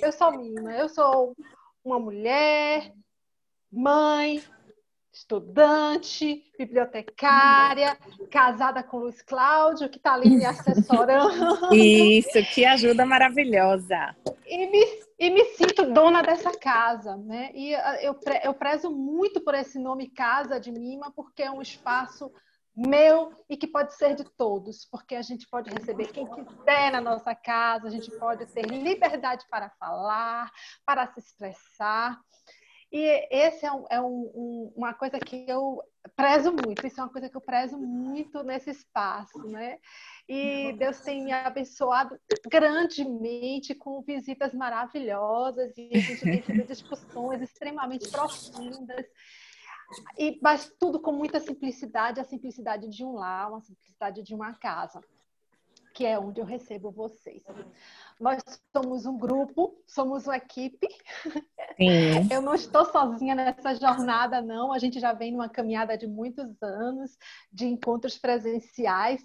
Eu sou Mima, eu sou uma mulher, mãe, estudante, bibliotecária, casada com Luiz Cláudio, que está ali me assessorando. Isso, que ajuda maravilhosa. E me, e me sinto dona dessa casa, né? E ah, eu, eu prezo muito por esse nome Casa de Mima, porque é um espaço meu e que pode ser de todos, porque a gente pode receber quem quiser na nossa casa, a gente pode ter liberdade para falar, para se expressar. E esse é, um, é um, um, uma coisa que eu prezo muito, isso é uma coisa que eu prezo muito nesse espaço, né? E Deus tem me abençoado grandemente com visitas maravilhosas e a gente tem tido discussões extremamente profundas. E, mas tudo com muita simplicidade, a simplicidade de um lar, a simplicidade de uma casa, que é onde eu recebo vocês. Nós somos um grupo, somos uma equipe. Sim. Eu não estou sozinha nessa jornada, não. A gente já vem numa caminhada de muitos anos de encontros presenciais.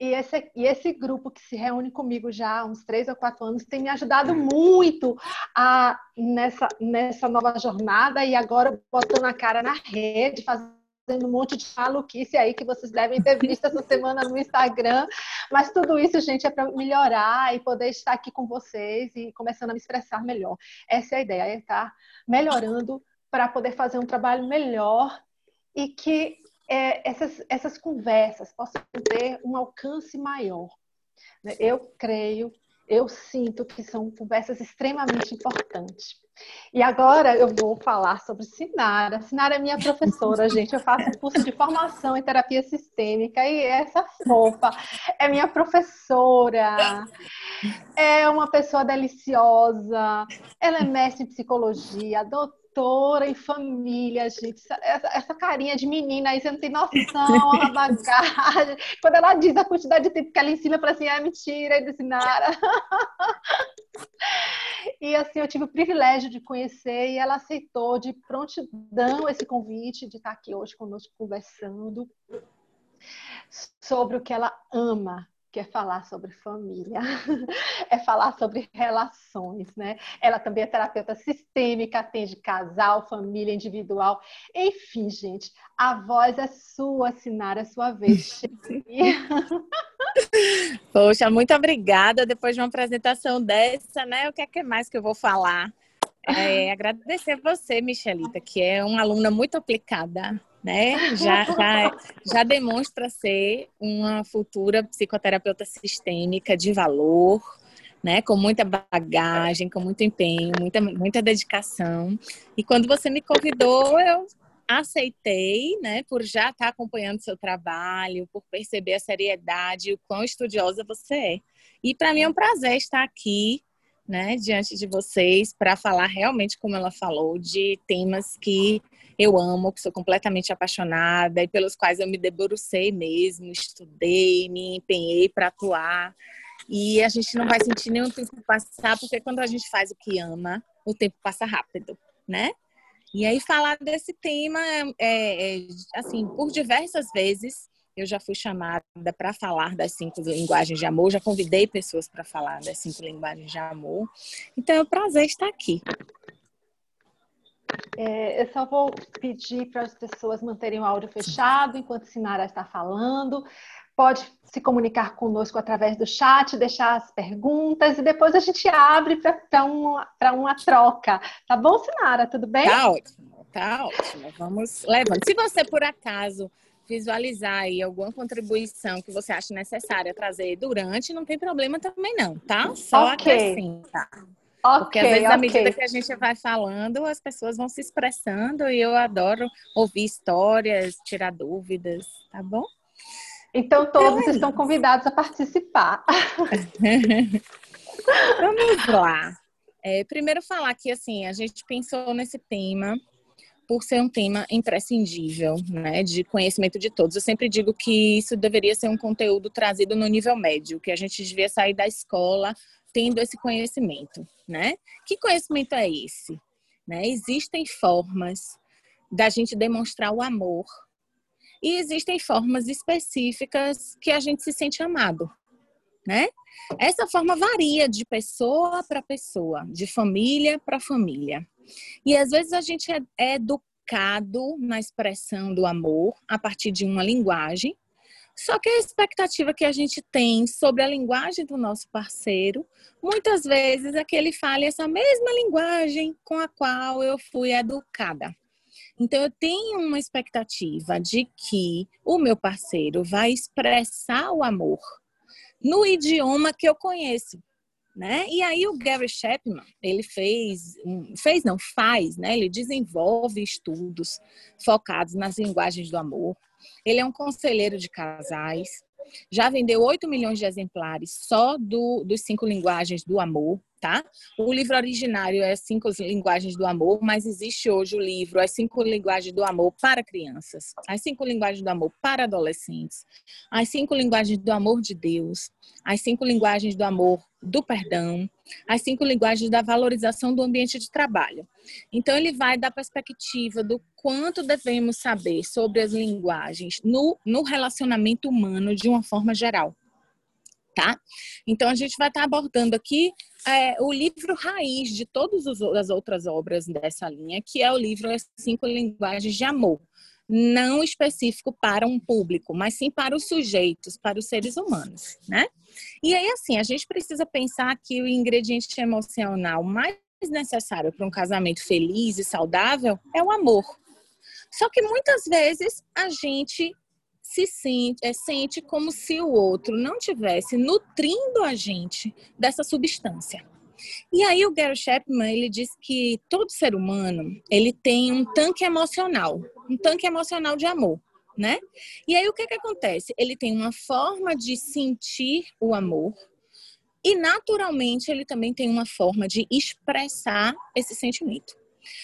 E esse, e esse grupo que se reúne comigo já há uns três ou quatro anos tem me ajudado muito a, nessa, nessa nova jornada e agora botando a cara na rede, fazendo fazendo um monte de maluquice aí que vocês devem ter visto essa semana no Instagram. Mas tudo isso, gente, é para melhorar e poder estar aqui com vocês e começando a me expressar melhor. Essa é a ideia, é estar melhorando para poder fazer um trabalho melhor e que é, essas, essas conversas possam ter um alcance maior. Eu creio eu sinto que são conversas extremamente importantes. E agora eu vou falar sobre Sinara. Sinara é minha professora, gente. Eu faço curso de formação em terapia sistêmica e essa fofa é minha professora. É uma pessoa deliciosa. Ela é mestre em psicologia, doutora doutora em família, gente. Essa, essa, carinha de menina aí, você não tem noção, a bagagem. Quando ela diz a quantidade de tempo que ela ensina para assim, é mentira, é disse Nara. E assim, eu tive o privilégio de conhecer e ela aceitou de prontidão esse convite de estar aqui hoje conosco conversando sobre o que ela ama, que é falar sobre família, é falar sobre relações, né? Ela também é terapeuta sistêmica, atende casal, família, individual. Enfim, gente, a voz é sua, Sinara, é sua vez. Poxa, muito obrigada. Depois de uma apresentação dessa, né? O que é que mais que eu vou falar? É, agradecer você, Michelita, que é uma aluna muito aplicada né? Já, já, já demonstra ser uma futura psicoterapeuta sistêmica de valor, né? Com muita bagagem, com muito empenho, muita, muita dedicação. E quando você me convidou, eu aceitei, né? Por já estar acompanhando seu trabalho, por perceber a seriedade o quão estudiosa você é. E para mim é um prazer estar aqui né, diante de vocês para falar realmente, como ela falou, de temas que eu amo, que sou completamente apaixonada e pelos quais eu me debrucei mesmo, estudei, me empenhei para atuar. E a gente não vai sentir nenhum tempo passar, porque quando a gente faz o que ama, o tempo passa rápido, né? E aí falar desse tema, é, é assim, por diversas vezes eu já fui chamada para falar das cinco linguagens de amor, já convidei pessoas para falar das cinco linguagens de amor. Então é um prazer estar aqui. É, eu só vou pedir para as pessoas manterem o áudio fechado enquanto Sinara está falando. Pode se comunicar conosco através do chat, deixar as perguntas e depois a gente abre para uma, uma troca. Tá bom, Sinara? Tudo bem? Tá ótimo, tá ótimo. Vamos levando. Se você, por acaso, visualizar aí alguma contribuição que você acha necessária trazer durante, não tem problema também não, tá? Só okay. acrescenta. Okay, Porque às vezes, okay. à medida que a gente vai falando, as pessoas vão se expressando e eu adoro ouvir histórias, tirar dúvidas, tá bom? Então, todos então, é estão convidados a participar. Vamos lá. É, primeiro falar que, assim, a gente pensou nesse tema por ser um tema imprescindível, né, de conhecimento de todos. Eu sempre digo que isso deveria ser um conteúdo trazido no nível médio, que a gente devia sair da escola tendo esse conhecimento, né? Que conhecimento é esse? Né? Existem formas da gente demonstrar o amor e existem formas específicas que a gente se sente amado, né? Essa forma varia de pessoa para pessoa, de família para família. E às vezes a gente é, é educado na expressão do amor a partir de uma linguagem, só que a expectativa que a gente tem sobre a linguagem do nosso parceiro, muitas vezes é que ele fale essa mesma linguagem com a qual eu fui educada. Então, eu tenho uma expectativa de que o meu parceiro vai expressar o amor no idioma que eu conheço. Né? E aí o Gary Chapman, ele fez, fez não, faz, né? Ele desenvolve estudos focados nas linguagens do amor. Ele é um conselheiro de casais, já vendeu 8 milhões de exemplares só do, dos cinco linguagens do amor tá? O livro originário é Cinco Linguagens do Amor, mas existe hoje o livro As Cinco Linguagens do Amor para Crianças, As Cinco Linguagens do Amor para Adolescentes, As Cinco Linguagens do Amor de Deus, As Cinco Linguagens do Amor do Perdão, As Cinco Linguagens da Valorização do Ambiente de Trabalho. Então, ele vai dar perspectiva do quanto devemos saber sobre as linguagens no, no relacionamento humano de uma forma geral tá? Então a gente vai estar tá abordando aqui é, o livro raiz de todas as outras obras dessa linha, que é o livro As Cinco Linguagens de Amor. Não específico para um público, mas sim para os sujeitos, para os seres humanos, né? E aí, assim, a gente precisa pensar que o ingrediente emocional mais necessário para um casamento feliz e saudável é o amor. Só que muitas vezes a gente se sente, é, sente como se o outro não tivesse nutrindo a gente dessa substância. E aí o Gary Chapman, ele diz que todo ser humano, ele tem um tanque emocional, um tanque emocional de amor, né? E aí o que que acontece? Ele tem uma forma de sentir o amor e naturalmente ele também tem uma forma de expressar esse sentimento.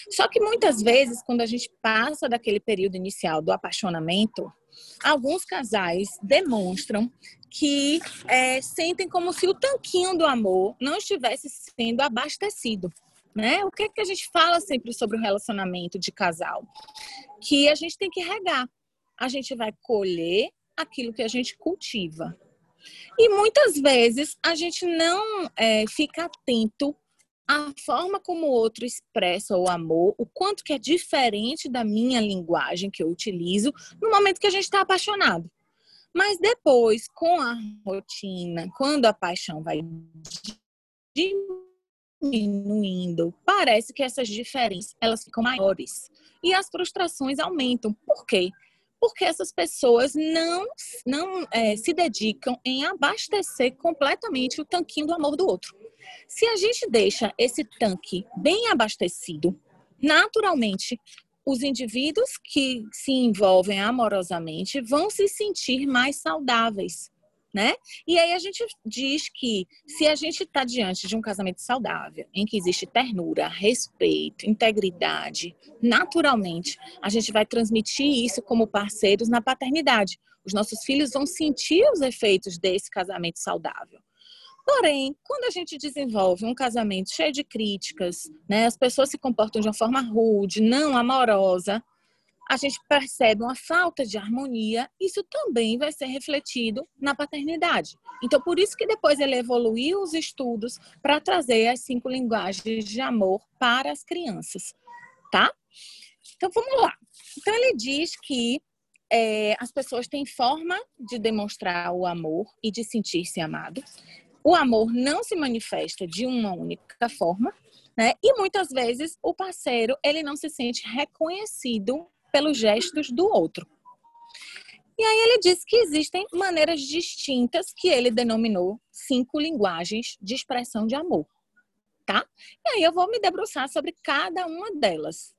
Só que muitas vezes, quando a gente passa daquele período inicial do apaixonamento, alguns casais demonstram que é, sentem como se o tanquinho do amor não estivesse sendo abastecido. Né? O que, é que a gente fala sempre sobre o relacionamento de casal? Que a gente tem que regar. A gente vai colher aquilo que a gente cultiva. E muitas vezes a gente não é, fica atento a forma como o outro expressa o amor, o quanto que é diferente da minha linguagem que eu utilizo no momento que a gente está apaixonado. Mas depois, com a rotina, quando a paixão vai diminuindo, parece que essas diferenças elas ficam maiores e as frustrações aumentam. Por quê? Porque essas pessoas não, não é, se dedicam em abastecer completamente o tanquinho do amor do outro. Se a gente deixa esse tanque bem abastecido, naturalmente os indivíduos que se envolvem amorosamente vão se sentir mais saudáveis, né? E aí a gente diz que se a gente está diante de um casamento saudável, em que existe ternura, respeito, integridade, naturalmente a gente vai transmitir isso como parceiros na paternidade. Os nossos filhos vão sentir os efeitos desse casamento saudável. Porém, quando a gente desenvolve um casamento cheio de críticas, né, as pessoas se comportam de uma forma rude, não amorosa, a gente percebe uma falta de harmonia, isso também vai ser refletido na paternidade. Então, por isso que depois ele evoluiu os estudos para trazer as cinco linguagens de amor para as crianças, tá? Então, vamos lá. Então, ele diz que é, as pessoas têm forma de demonstrar o amor e de sentir-se amado o amor não se manifesta de uma única forma, né? E muitas vezes o parceiro ele não se sente reconhecido pelos gestos do outro. E aí ele diz que existem maneiras distintas que ele denominou cinco linguagens de expressão de amor, tá? E aí eu vou me debruçar sobre cada uma delas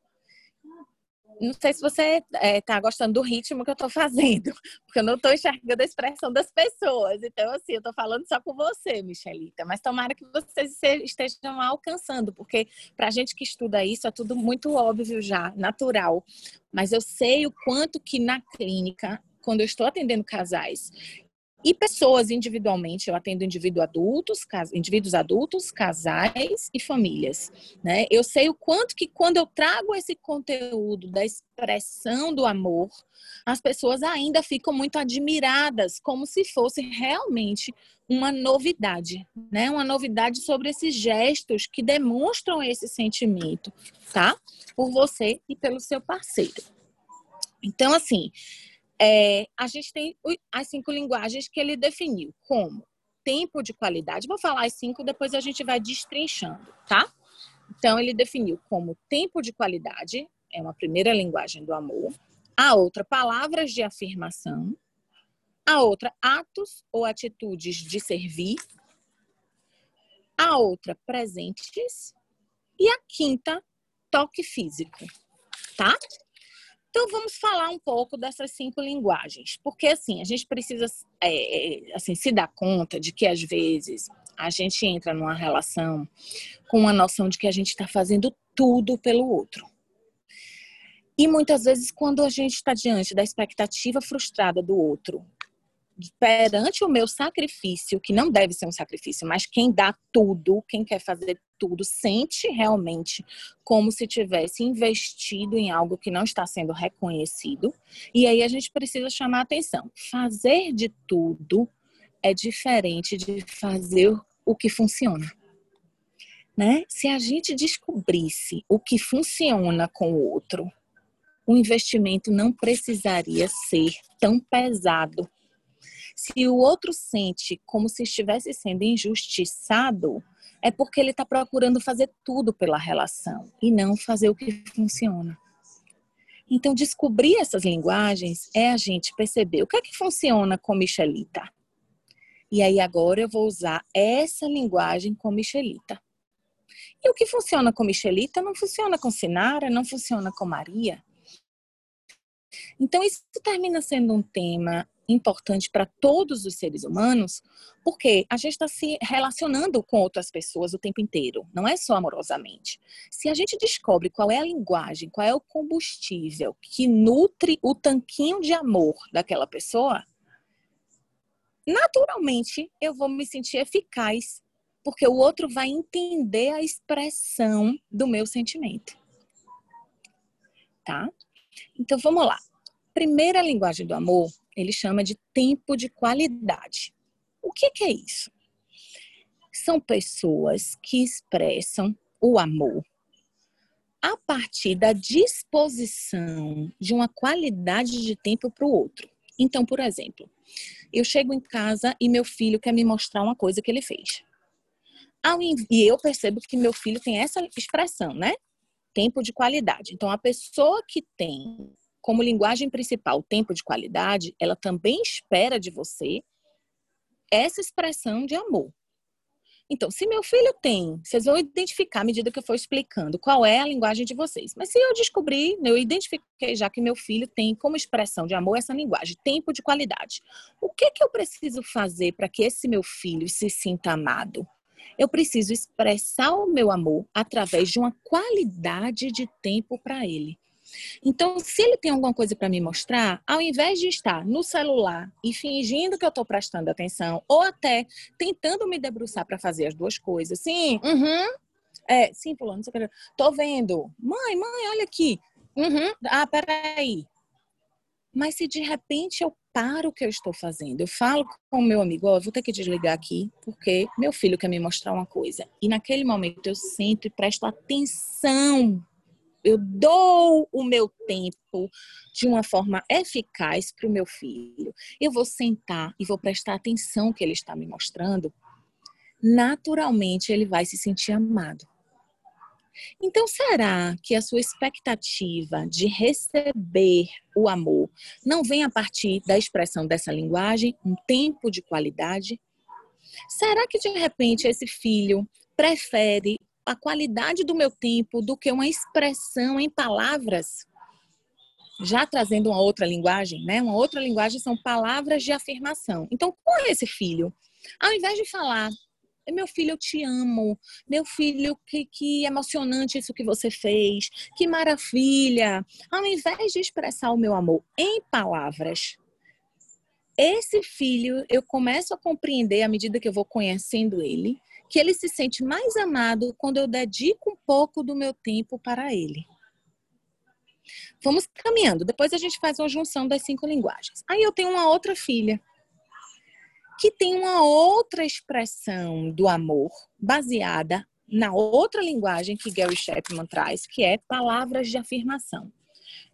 não sei se você está é, tá gostando do ritmo que eu estou fazendo, porque eu não estou enxergando a expressão das pessoas. Então, assim, eu estou falando só com você, Michelita, mas tomara que vocês estejam alcançando, porque para a gente que estuda isso é tudo muito óbvio já, natural. Mas eu sei o quanto que na clínica, quando eu estou atendendo casais E pessoas individualmente, eu atendo indivíduo adultos, indivíduos adultos, casais e famílias. Né? Eu sei o quanto que quando eu trago esse conteúdo da expressão do amor, as pessoas ainda ficam muito admiradas, como se fosse realmente uma novidade, né? Uma novidade sobre esses gestos que demonstram esse sentimento, tá? Por você e pelo seu parceiro. Então, assim, é, a gente tem as cinco linguagens que ele definiu, como tempo de qualidade. Vou falar as cinco, depois a gente vai destrinchando, tá? Então, ele definiu como tempo de qualidade, é uma primeira linguagem do amor. A outra, palavras de afirmação. A outra, atos ou atitudes de servir. A outra, presentes. E a quinta, toque físico, tá? Então vamos falar um pouco dessas cinco linguagens, porque assim a gente precisa é, assim se dar conta de que às vezes a gente entra numa relação com uma noção de que a gente está fazendo tudo pelo outro. E muitas vezes, quando a gente está diante da expectativa frustrada do outro perante o meu sacrifício, que não deve ser um sacrifício, mas quem dá tudo, quem quer fazer tudo, sente realmente como se tivesse investido em algo que não está sendo reconhecido. E aí a gente precisa chamar atenção. Fazer de tudo é diferente de fazer o que funciona. Né? Se a gente descobrisse o que funciona com o outro, o investimento não precisaria ser tão pesado se o outro sente como se estivesse sendo injustiçado, é porque ele está procurando fazer tudo pela relação e não fazer o que funciona. Então, descobrir essas linguagens é a gente perceber o que é que funciona com Michelita. E aí, agora eu vou usar essa linguagem com Michelita. E o que funciona com Michelita não funciona com Sinara, não funciona com Maria. Então, isso termina sendo um tema importante para todos os seres humanos, porque a gente está se relacionando com outras pessoas o tempo inteiro, não é só amorosamente. Se a gente descobre qual é a linguagem, qual é o combustível que nutre o tanquinho de amor daquela pessoa, naturalmente eu vou me sentir eficaz, porque o outro vai entender a expressão do meu sentimento. Tá? Então vamos lá. Primeira linguagem do amor ele chama de tempo de qualidade. O que, que é isso? São pessoas que expressam o amor a partir da disposição de uma qualidade de tempo para o outro. Então, por exemplo, eu chego em casa e meu filho quer me mostrar uma coisa que ele fez. E eu percebo que meu filho tem essa expressão, né? Tempo de qualidade. Então, a pessoa que tem como linguagem principal tempo de qualidade, ela também espera de você essa expressão de amor. Então, se meu filho tem, vocês vão identificar à medida que eu for explicando qual é a linguagem de vocês. Mas se eu descobrir, eu identifiquei já que meu filho tem como expressão de amor essa linguagem, tempo de qualidade. O que que eu preciso fazer para que esse meu filho se sinta amado? Eu preciso expressar o meu amor através de uma qualidade de tempo para ele. Então, se ele tem alguma coisa para me mostrar, ao invés de estar no celular e fingindo que eu estou prestando atenção, ou até tentando me debruçar para fazer as duas coisas, sim, uhum, é, sim, pulando, tô vendo, mãe, mãe, olha aqui, uhum, ah, peraí. Mas se de repente eu paro o que eu estou fazendo, eu falo com o meu amigo, ó, oh, vou ter que desligar aqui, porque meu filho quer me mostrar uma coisa. E naquele momento eu sinto e presto atenção eu dou o meu tempo de uma forma eficaz para o meu filho, eu vou sentar e vou prestar atenção que ele está me mostrando, naturalmente ele vai se sentir amado. Então, será que a sua expectativa de receber o amor não vem a partir da expressão dessa linguagem, um tempo de qualidade? Será que de repente esse filho prefere a qualidade do meu tempo do que uma expressão em palavras. Já trazendo uma outra linguagem, né? Uma outra linguagem são palavras de afirmação. Então, com esse filho, ao invés de falar, meu filho, eu te amo. Meu filho, que, que emocionante isso que você fez. Que maravilha. Ao invés de expressar o meu amor em palavras, esse filho, eu começo a compreender à medida que eu vou conhecendo ele, que ele se sente mais amado quando eu dedico um pouco do meu tempo para ele. Vamos caminhando. Depois a gente faz uma junção das cinco linguagens. Aí eu tenho uma outra filha que tem uma outra expressão do amor baseada na outra linguagem que Gary Chapman traz, que é palavras de afirmação.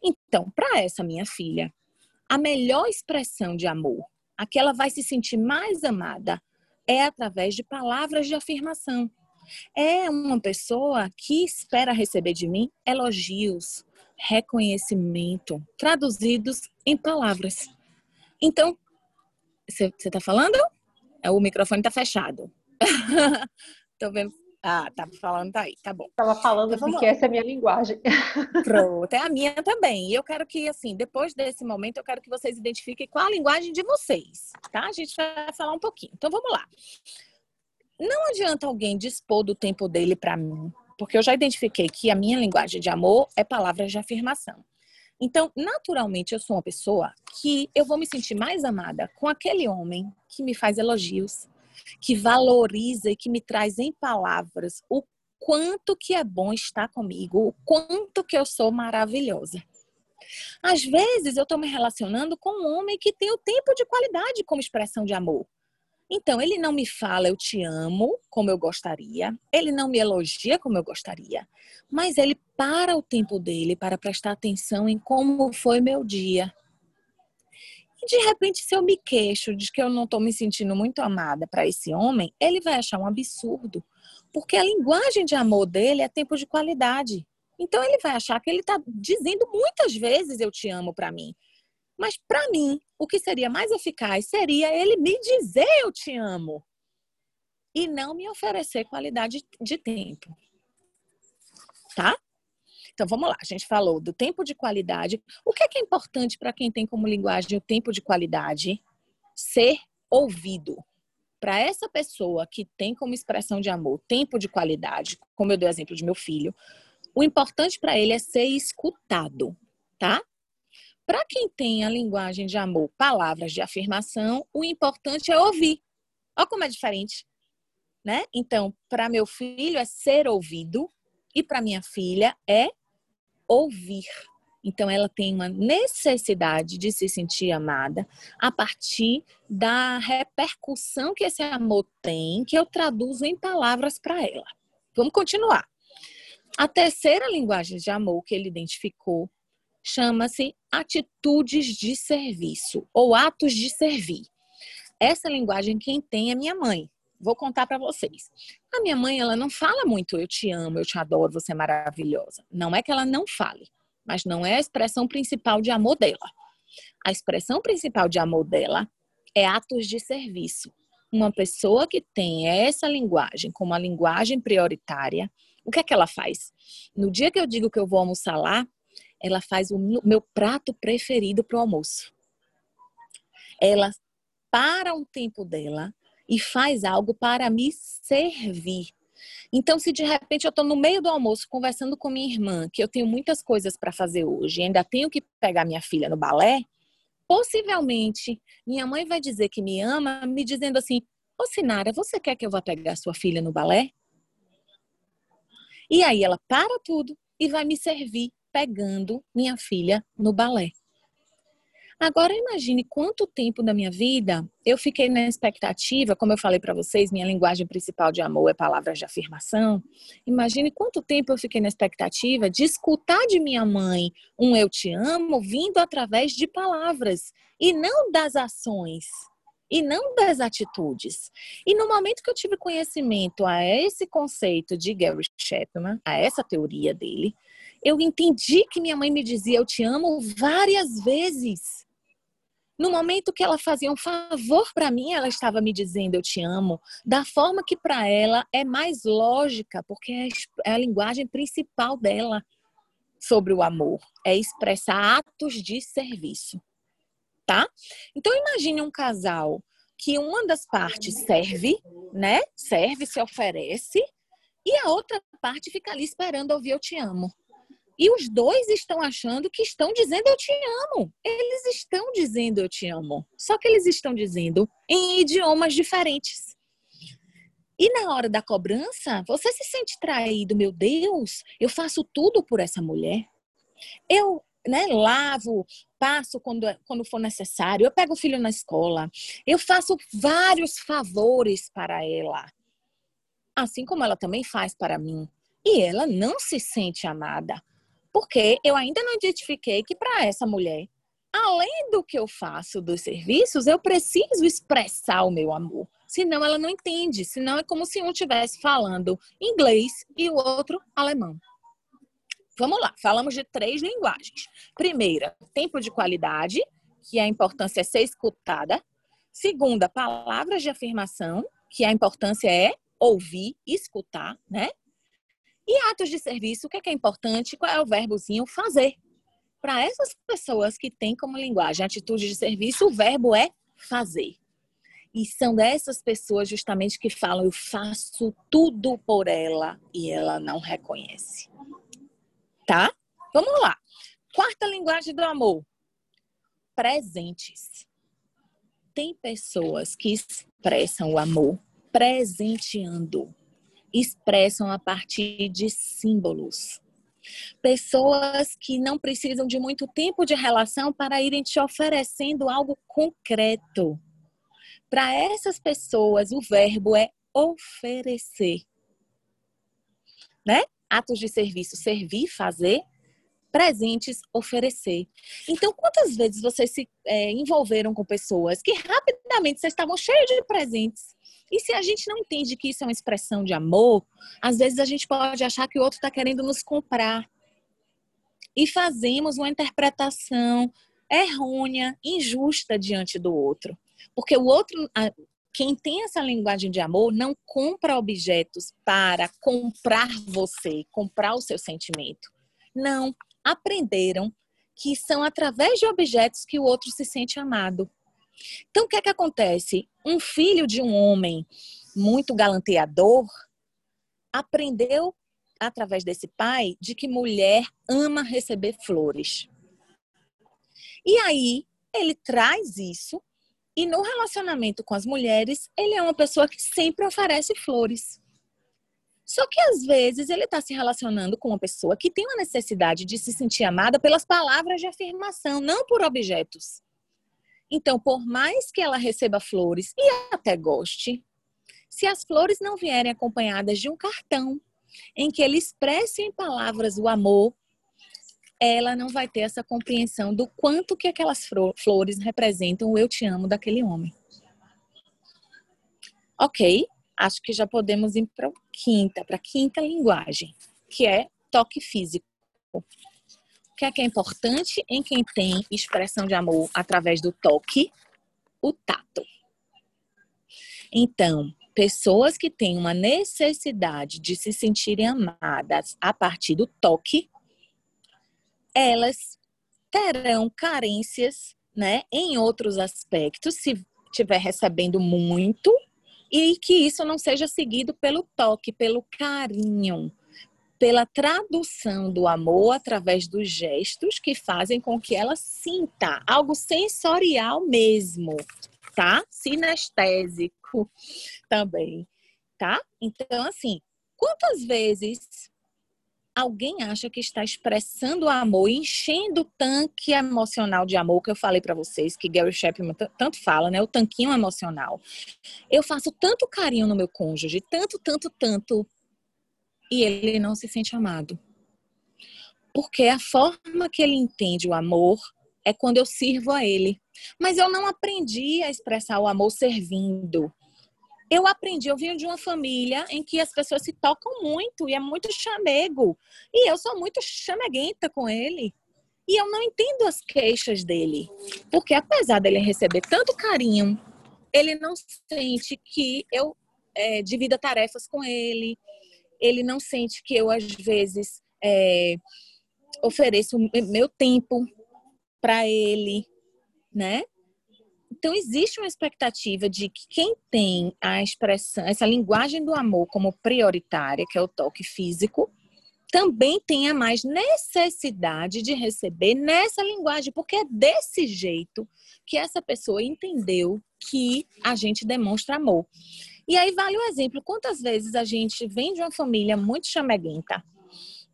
Então, para essa minha filha, a melhor expressão de amor, a que ela vai se sentir mais amada, é através de palavras de afirmação. É uma pessoa que espera receber de mim elogios, reconhecimento, traduzidos em palavras. Então, você está falando? É, o microfone está fechado. Tô vendo. Ah, tá falando, tá aí, tá bom. Tava falando então, porque essa é a minha linguagem. Pronto, é a minha também. E eu quero que, assim, depois desse momento, eu quero que vocês identifiquem qual a linguagem de vocês, tá? A gente vai falar um pouquinho. Então, vamos lá. Não adianta alguém dispor do tempo dele para mim, porque eu já identifiquei que a minha linguagem de amor é palavras de afirmação. Então, naturalmente, eu sou uma pessoa que eu vou me sentir mais amada com aquele homem que me faz elogios, que valoriza e que me traz em palavras o quanto que é bom estar comigo, o quanto que eu sou maravilhosa. Às vezes eu estou me relacionando com um homem que tem o tempo de qualidade como expressão de amor. Então, ele não me fala eu te amo como eu gostaria, ele não me elogia como eu gostaria, mas ele para o tempo dele para prestar atenção em como foi meu dia, de repente, se eu me queixo de que eu não estou me sentindo muito amada para esse homem, ele vai achar um absurdo. Porque a linguagem de amor dele é tempo de qualidade. Então ele vai achar que ele está dizendo muitas vezes eu te amo para mim. Mas para mim, o que seria mais eficaz seria ele me dizer eu te amo e não me oferecer qualidade de tempo. Tá? Então vamos lá, a gente falou do tempo de qualidade. O que é, que é importante para quem tem como linguagem o tempo de qualidade? Ser ouvido. Para essa pessoa que tem como expressão de amor tempo de qualidade, como eu dei o exemplo de meu filho, o importante para ele é ser escutado, tá? Para quem tem a linguagem de amor, palavras de afirmação, o importante é ouvir. Olha como é diferente, né? Então, para meu filho é ser ouvido e para minha filha é ouvir. Então, ela tem uma necessidade de se sentir amada a partir da repercussão que esse amor tem, que eu traduzo em palavras para ela. Vamos continuar. A terceira linguagem de amor que ele identificou chama-se atitudes de serviço ou atos de servir. Essa linguagem quem tem é minha mãe. Vou contar para vocês. A minha mãe, ela não fala muito eu te amo, eu te adoro, você é maravilhosa. Não é que ela não fale, mas não é a expressão principal de amor dela. A expressão principal de amor dela é atos de serviço. Uma pessoa que tem essa linguagem como a linguagem prioritária, o que é que ela faz? No dia que eu digo que eu vou almoçar lá, ela faz o meu prato preferido para o almoço. Ela para um tempo dela e faz algo para me servir. Então, se de repente eu estou no meio do almoço conversando com minha irmã, que eu tenho muitas coisas para fazer hoje, ainda tenho que pegar minha filha no balé, possivelmente minha mãe vai dizer que me ama, me dizendo assim: Ô Sinara, você quer que eu vá pegar sua filha no balé? E aí ela para tudo e vai me servir pegando minha filha no balé. Agora imagine quanto tempo da minha vida eu fiquei na expectativa, como eu falei para vocês, minha linguagem principal de amor é palavras de afirmação. Imagine quanto tempo eu fiquei na expectativa de escutar de minha mãe um eu te amo vindo através de palavras e não das ações e não das atitudes. E no momento que eu tive conhecimento a esse conceito de Gary Chapman, a essa teoria dele, eu entendi que minha mãe me dizia eu te amo várias vezes. No momento que ela fazia um favor para mim, ela estava me dizendo eu te amo, da forma que para ela é mais lógica, porque é, é a linguagem principal dela sobre o amor, é expressar atos de serviço, tá? Então imagine um casal que uma das partes serve, né? Serve, se oferece, e a outra parte fica ali esperando ouvir eu te amo. E os dois estão achando que estão dizendo eu te amo. Eles estão dizendo eu te amo. Só que eles estão dizendo em idiomas diferentes. E na hora da cobrança, você se sente traído, meu Deus, eu faço tudo por essa mulher. Eu né, lavo, passo quando, quando for necessário, eu pego o filho na escola, eu faço vários favores para ela. Assim como ela também faz para mim. E ela não se sente amada. Porque eu ainda não identifiquei que para essa mulher, além do que eu faço dos serviços, eu preciso expressar o meu amor. Senão ela não entende. Senão é como se um estivesse falando inglês e o outro alemão. Vamos lá, falamos de três linguagens. Primeira, tempo de qualidade, que a importância é ser escutada. Segunda, palavras de afirmação, que a importância é ouvir, escutar, né? E atos de serviço, o que é, que é importante? Qual é o verbozinho fazer? Para essas pessoas que têm como linguagem atitude de serviço, o verbo é fazer. E são dessas pessoas justamente que falam: eu faço tudo por ela e ela não reconhece. Tá? Vamos lá. Quarta linguagem do amor: presentes. Tem pessoas que expressam o amor presenteando expressam a partir de símbolos. Pessoas que não precisam de muito tempo de relação para irem te oferecendo algo concreto. Para essas pessoas, o verbo é oferecer. Né? Atos de serviço, servir, fazer, presentes, oferecer. Então, quantas vezes vocês se é, envolveram com pessoas que rapidamente vocês estavam cheios de presentes e se a gente não entende que isso é uma expressão de amor, às vezes a gente pode achar que o outro está querendo nos comprar. E fazemos uma interpretação errônea, injusta diante do outro. Porque o outro, quem tem essa linguagem de amor, não compra objetos para comprar você, comprar o seu sentimento. Não. Aprenderam que são através de objetos que o outro se sente amado. Então, o que é que acontece? Um filho de um homem muito galanteador aprendeu através desse pai de que mulher ama receber flores. E aí ele traz isso e no relacionamento com as mulheres, ele é uma pessoa que sempre oferece flores. Só que às vezes ele está se relacionando com uma pessoa que tem uma necessidade de se sentir amada pelas palavras de afirmação, não por objetos. Então, por mais que ela receba flores e até goste, se as flores não vierem acompanhadas de um cartão em que ele expresse em palavras o amor, ela não vai ter essa compreensão do quanto que aquelas flores representam o eu te amo daquele homem. Ok, acho que já podemos ir para quinta, para quinta linguagem, que é toque físico. O que é que é importante em quem tem expressão de amor através do toque? O tato. Então, pessoas que têm uma necessidade de se sentirem amadas a partir do toque, elas terão carências, né, em outros aspectos, se estiver recebendo muito, e que isso não seja seguido pelo toque, pelo carinho, pela tradução do amor através dos gestos que fazem com que ela sinta algo sensorial mesmo, tá? Sinestésico também, tá? Então, assim, quantas vezes alguém acha que está expressando amor, enchendo o tanque emocional de amor que eu falei para vocês, que Gary Chapman tanto fala, né? O tanquinho emocional. Eu faço tanto carinho no meu cônjuge, tanto, tanto, tanto, e ele não se sente amado. Porque a forma que ele entende o amor é quando eu sirvo a ele. Mas eu não aprendi a expressar o amor servindo. Eu aprendi, eu vim de uma família em que as pessoas se tocam muito e é muito chamego. E eu sou muito chameguenta com ele. E eu não entendo as queixas dele. Porque apesar dele receber tanto carinho, ele não sente que eu é, divida tarefas com ele, ele não sente que eu, às vezes, é, ofereço meu tempo para ele, né? Então, existe uma expectativa de que quem tem a expressão, essa linguagem do amor como prioritária, que é o toque físico, também tenha mais necessidade de receber nessa linguagem, porque é desse jeito que essa pessoa entendeu que a gente demonstra amor. E aí vale o exemplo, quantas vezes a gente vem de uma família muito chameguenta,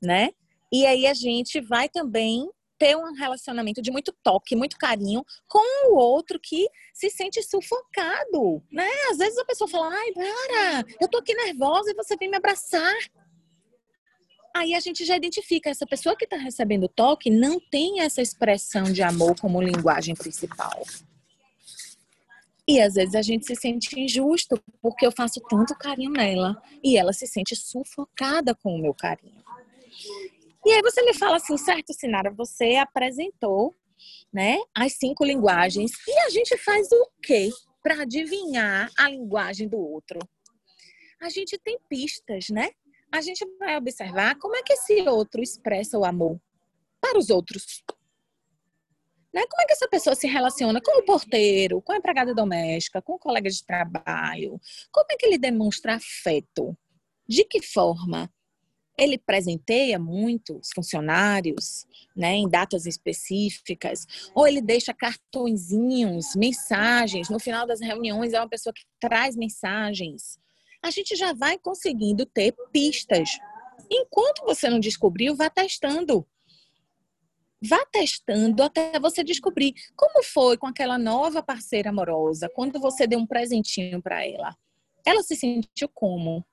né? E aí a gente vai também ter um relacionamento de muito toque, muito carinho com o outro que se sente sufocado, né? Às vezes a pessoa fala, ai, para, eu tô aqui nervosa e você vem me abraçar. Aí a gente já identifica, essa pessoa que está recebendo toque não tem essa expressão de amor como linguagem principal. E às vezes a gente se sente injusto porque eu faço tanto carinho nela e ela se sente sufocada com o meu carinho. E aí você me fala assim, certo, Sinara, você apresentou, né, as cinco linguagens e a gente faz o quê para adivinhar a linguagem do outro? A gente tem pistas, né? A gente vai observar como é que esse outro expressa o amor para os outros. Né? Como é que essa pessoa se relaciona com o porteiro, com a empregada doméstica, com o colega de trabalho? Como é que ele demonstra afeto? De que forma? ele presenteia muito os funcionários, né, em datas específicas, ou ele deixa cartõezinhos, mensagens, no final das reuniões é uma pessoa que traz mensagens. A gente já vai conseguindo ter pistas. Enquanto você não descobriu, vá testando. Vá testando até você descobrir como foi com aquela nova parceira amorosa, quando você deu um presentinho para ela. Ela se sentiu como?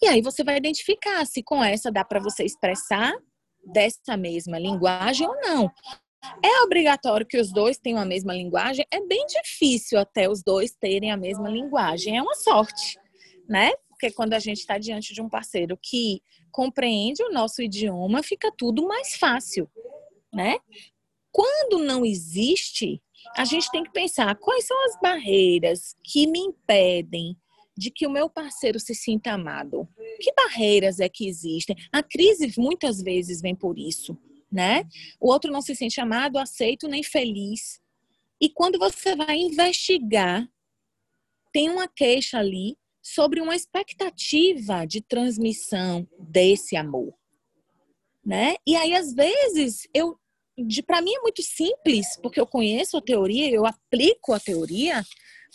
E aí você vai identificar se com essa dá para você expressar dessa mesma linguagem ou não. É obrigatório que os dois tenham a mesma linguagem? É bem difícil até os dois terem a mesma linguagem. É uma sorte, né? Porque quando a gente está diante de um parceiro que compreende o nosso idioma, fica tudo mais fácil, né? Quando não existe, a gente tem que pensar quais são as barreiras que me impedem de que o meu parceiro se sinta amado. Que barreiras é que existem? A crise muitas vezes vem por isso, né? O outro não se sente amado, aceito nem feliz. E quando você vai investigar, tem uma queixa ali sobre uma expectativa de transmissão desse amor, né? E aí às vezes eu para mim é muito simples, porque eu conheço a teoria, eu aplico a teoria,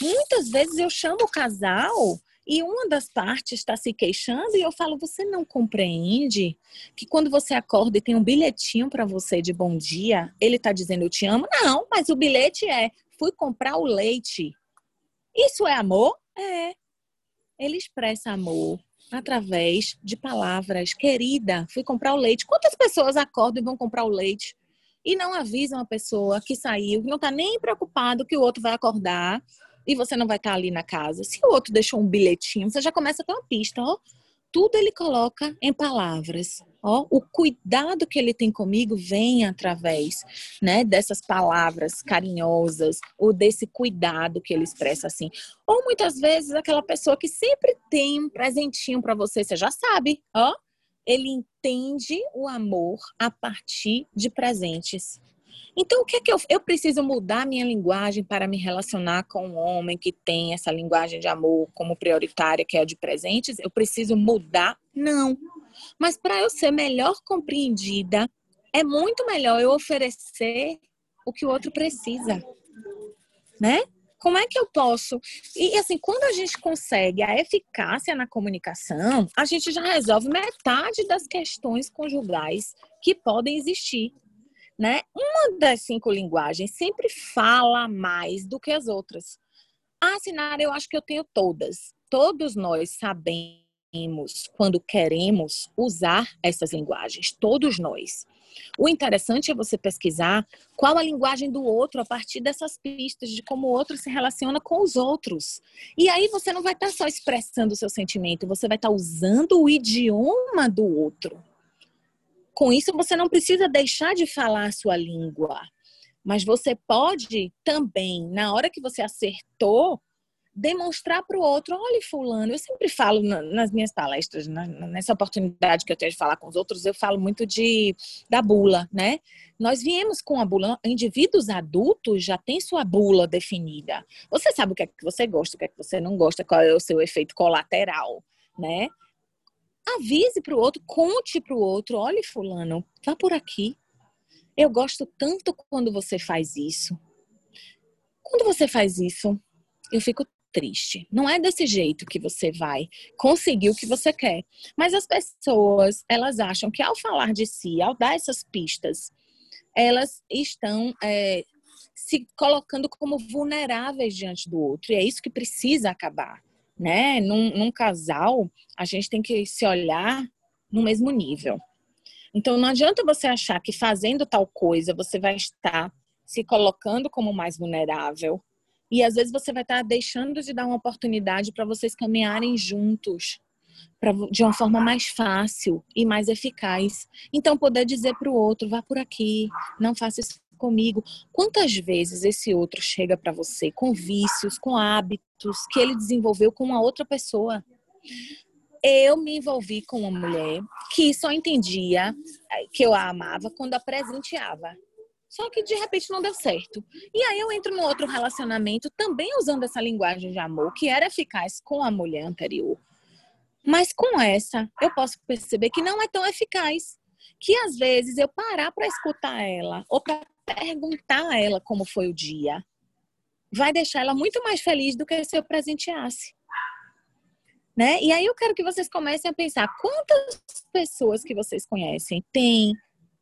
Muitas vezes eu chamo o casal e uma das partes está se queixando e eu falo: você não compreende que quando você acorda e tem um bilhetinho para você de bom dia, ele está dizendo eu te amo? Não, mas o bilhete é: fui comprar o leite. Isso é amor? É. Ele expressa amor através de palavras. Querida, fui comprar o leite. Quantas pessoas acordam e vão comprar o leite e não avisam a pessoa que saiu, que não está nem preocupado que o outro vai acordar e você não vai estar ali na casa. Se o outro deixou um bilhetinho, você já começa a ter uma pista, ó. Tudo ele coloca em palavras. Ó, o cuidado que ele tem comigo vem através, né, dessas palavras carinhosas ou desse cuidado que ele expressa assim. Ou muitas vezes aquela pessoa que sempre tem um presentinho para você, você já sabe, ó. Ele entende o amor a partir de presentes. Então, o que é que eu, eu preciso mudar minha linguagem para me relacionar com um homem que tem essa linguagem de amor como prioritária, que é a de presentes? Eu preciso mudar? Não. Mas para eu ser melhor compreendida, é muito melhor eu oferecer o que o outro precisa, né? Como é que eu posso? E assim, quando a gente consegue a eficácia na comunicação, a gente já resolve metade das questões conjugais que podem existir né? Uma das cinco linguagens sempre fala mais do que as outras. Ah, Sinara, eu acho que eu tenho todas. Todos nós sabemos quando queremos usar essas linguagens, todos nós. O interessante é você pesquisar qual a linguagem do outro a partir dessas pistas de como o outro se relaciona com os outros. E aí você não vai estar só expressando o seu sentimento, você vai estar usando o idioma do outro. Com isso, você não precisa deixar de falar a sua língua, mas você pode também, na hora que você acertou, demonstrar para o outro, olha fulano, eu sempre falo nas minhas palestras, nessa oportunidade que eu tenho de falar com os outros, eu falo muito de da bula, né? Nós viemos com a bula, indivíduos adultos já têm sua bula definida. Você sabe o que é que você gosta, o que é que você não gosta, qual é o seu efeito colateral, né? avise para o outro, conte para o outro, olhe fulano, vá por aqui. Eu gosto tanto quando você faz isso. Quando você faz isso, eu fico triste. Não é desse jeito que você vai conseguir o que você quer. Mas as pessoas, elas acham que ao falar de si, ao dar essas pistas, elas estão é, se colocando como vulneráveis diante do outro. E é isso que precisa acabar. Né? Num, num casal, a gente tem que se olhar no mesmo nível. Então, não adianta você achar que fazendo tal coisa você vai estar se colocando como mais vulnerável. E às vezes você vai estar deixando de dar uma oportunidade para vocês caminharem juntos, pra, de uma forma mais fácil e mais eficaz. Então, poder dizer para o outro: vá por aqui, não faça isso comigo. Quantas vezes esse outro chega para você com vícios, com hábitos que ele desenvolveu com uma outra pessoa? Eu me envolvi com uma mulher que só entendia eh, que eu a amava quando a presenteava. Só que de repente não deu certo. E aí eu entro no outro relacionamento também usando essa linguagem de amor que era eficaz com a mulher anterior. Mas com essa, eu posso perceber que não é tão eficaz. Que às vezes eu parar para escutar ela ou para perguntar a ela como foi o dia vai deixar ela muito mais feliz do que se eu presenteasse. Né? E aí eu quero que vocês comecem a pensar quantas pessoas que vocês conhecem têm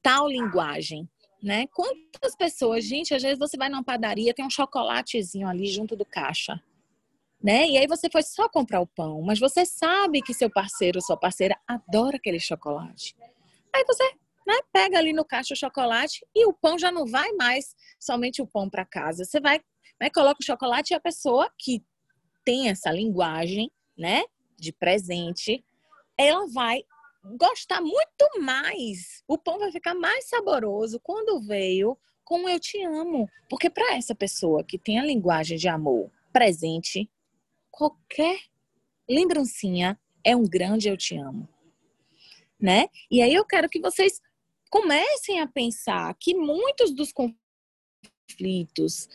tal linguagem, né? Quantas pessoas, gente, às vezes você vai numa padaria, tem um chocolatezinho ali junto do caixa né? E aí você foi só comprar o pão, mas você sabe que seu parceiro sua parceira adora aquele chocolate. Aí você né, pega ali no caixa o chocolate e o pão já não vai mais somente o pão para casa. Você vai, né, coloca o chocolate e a pessoa que tem essa linguagem, né, de presente, ela vai gostar muito mais. O pão vai ficar mais saboroso quando veio com eu te amo, porque para essa pessoa que tem a linguagem de amor presente, qualquer lembrancinha é um grande eu te amo. Né? E aí eu quero que vocês comecem a pensar que muitos dos conflitos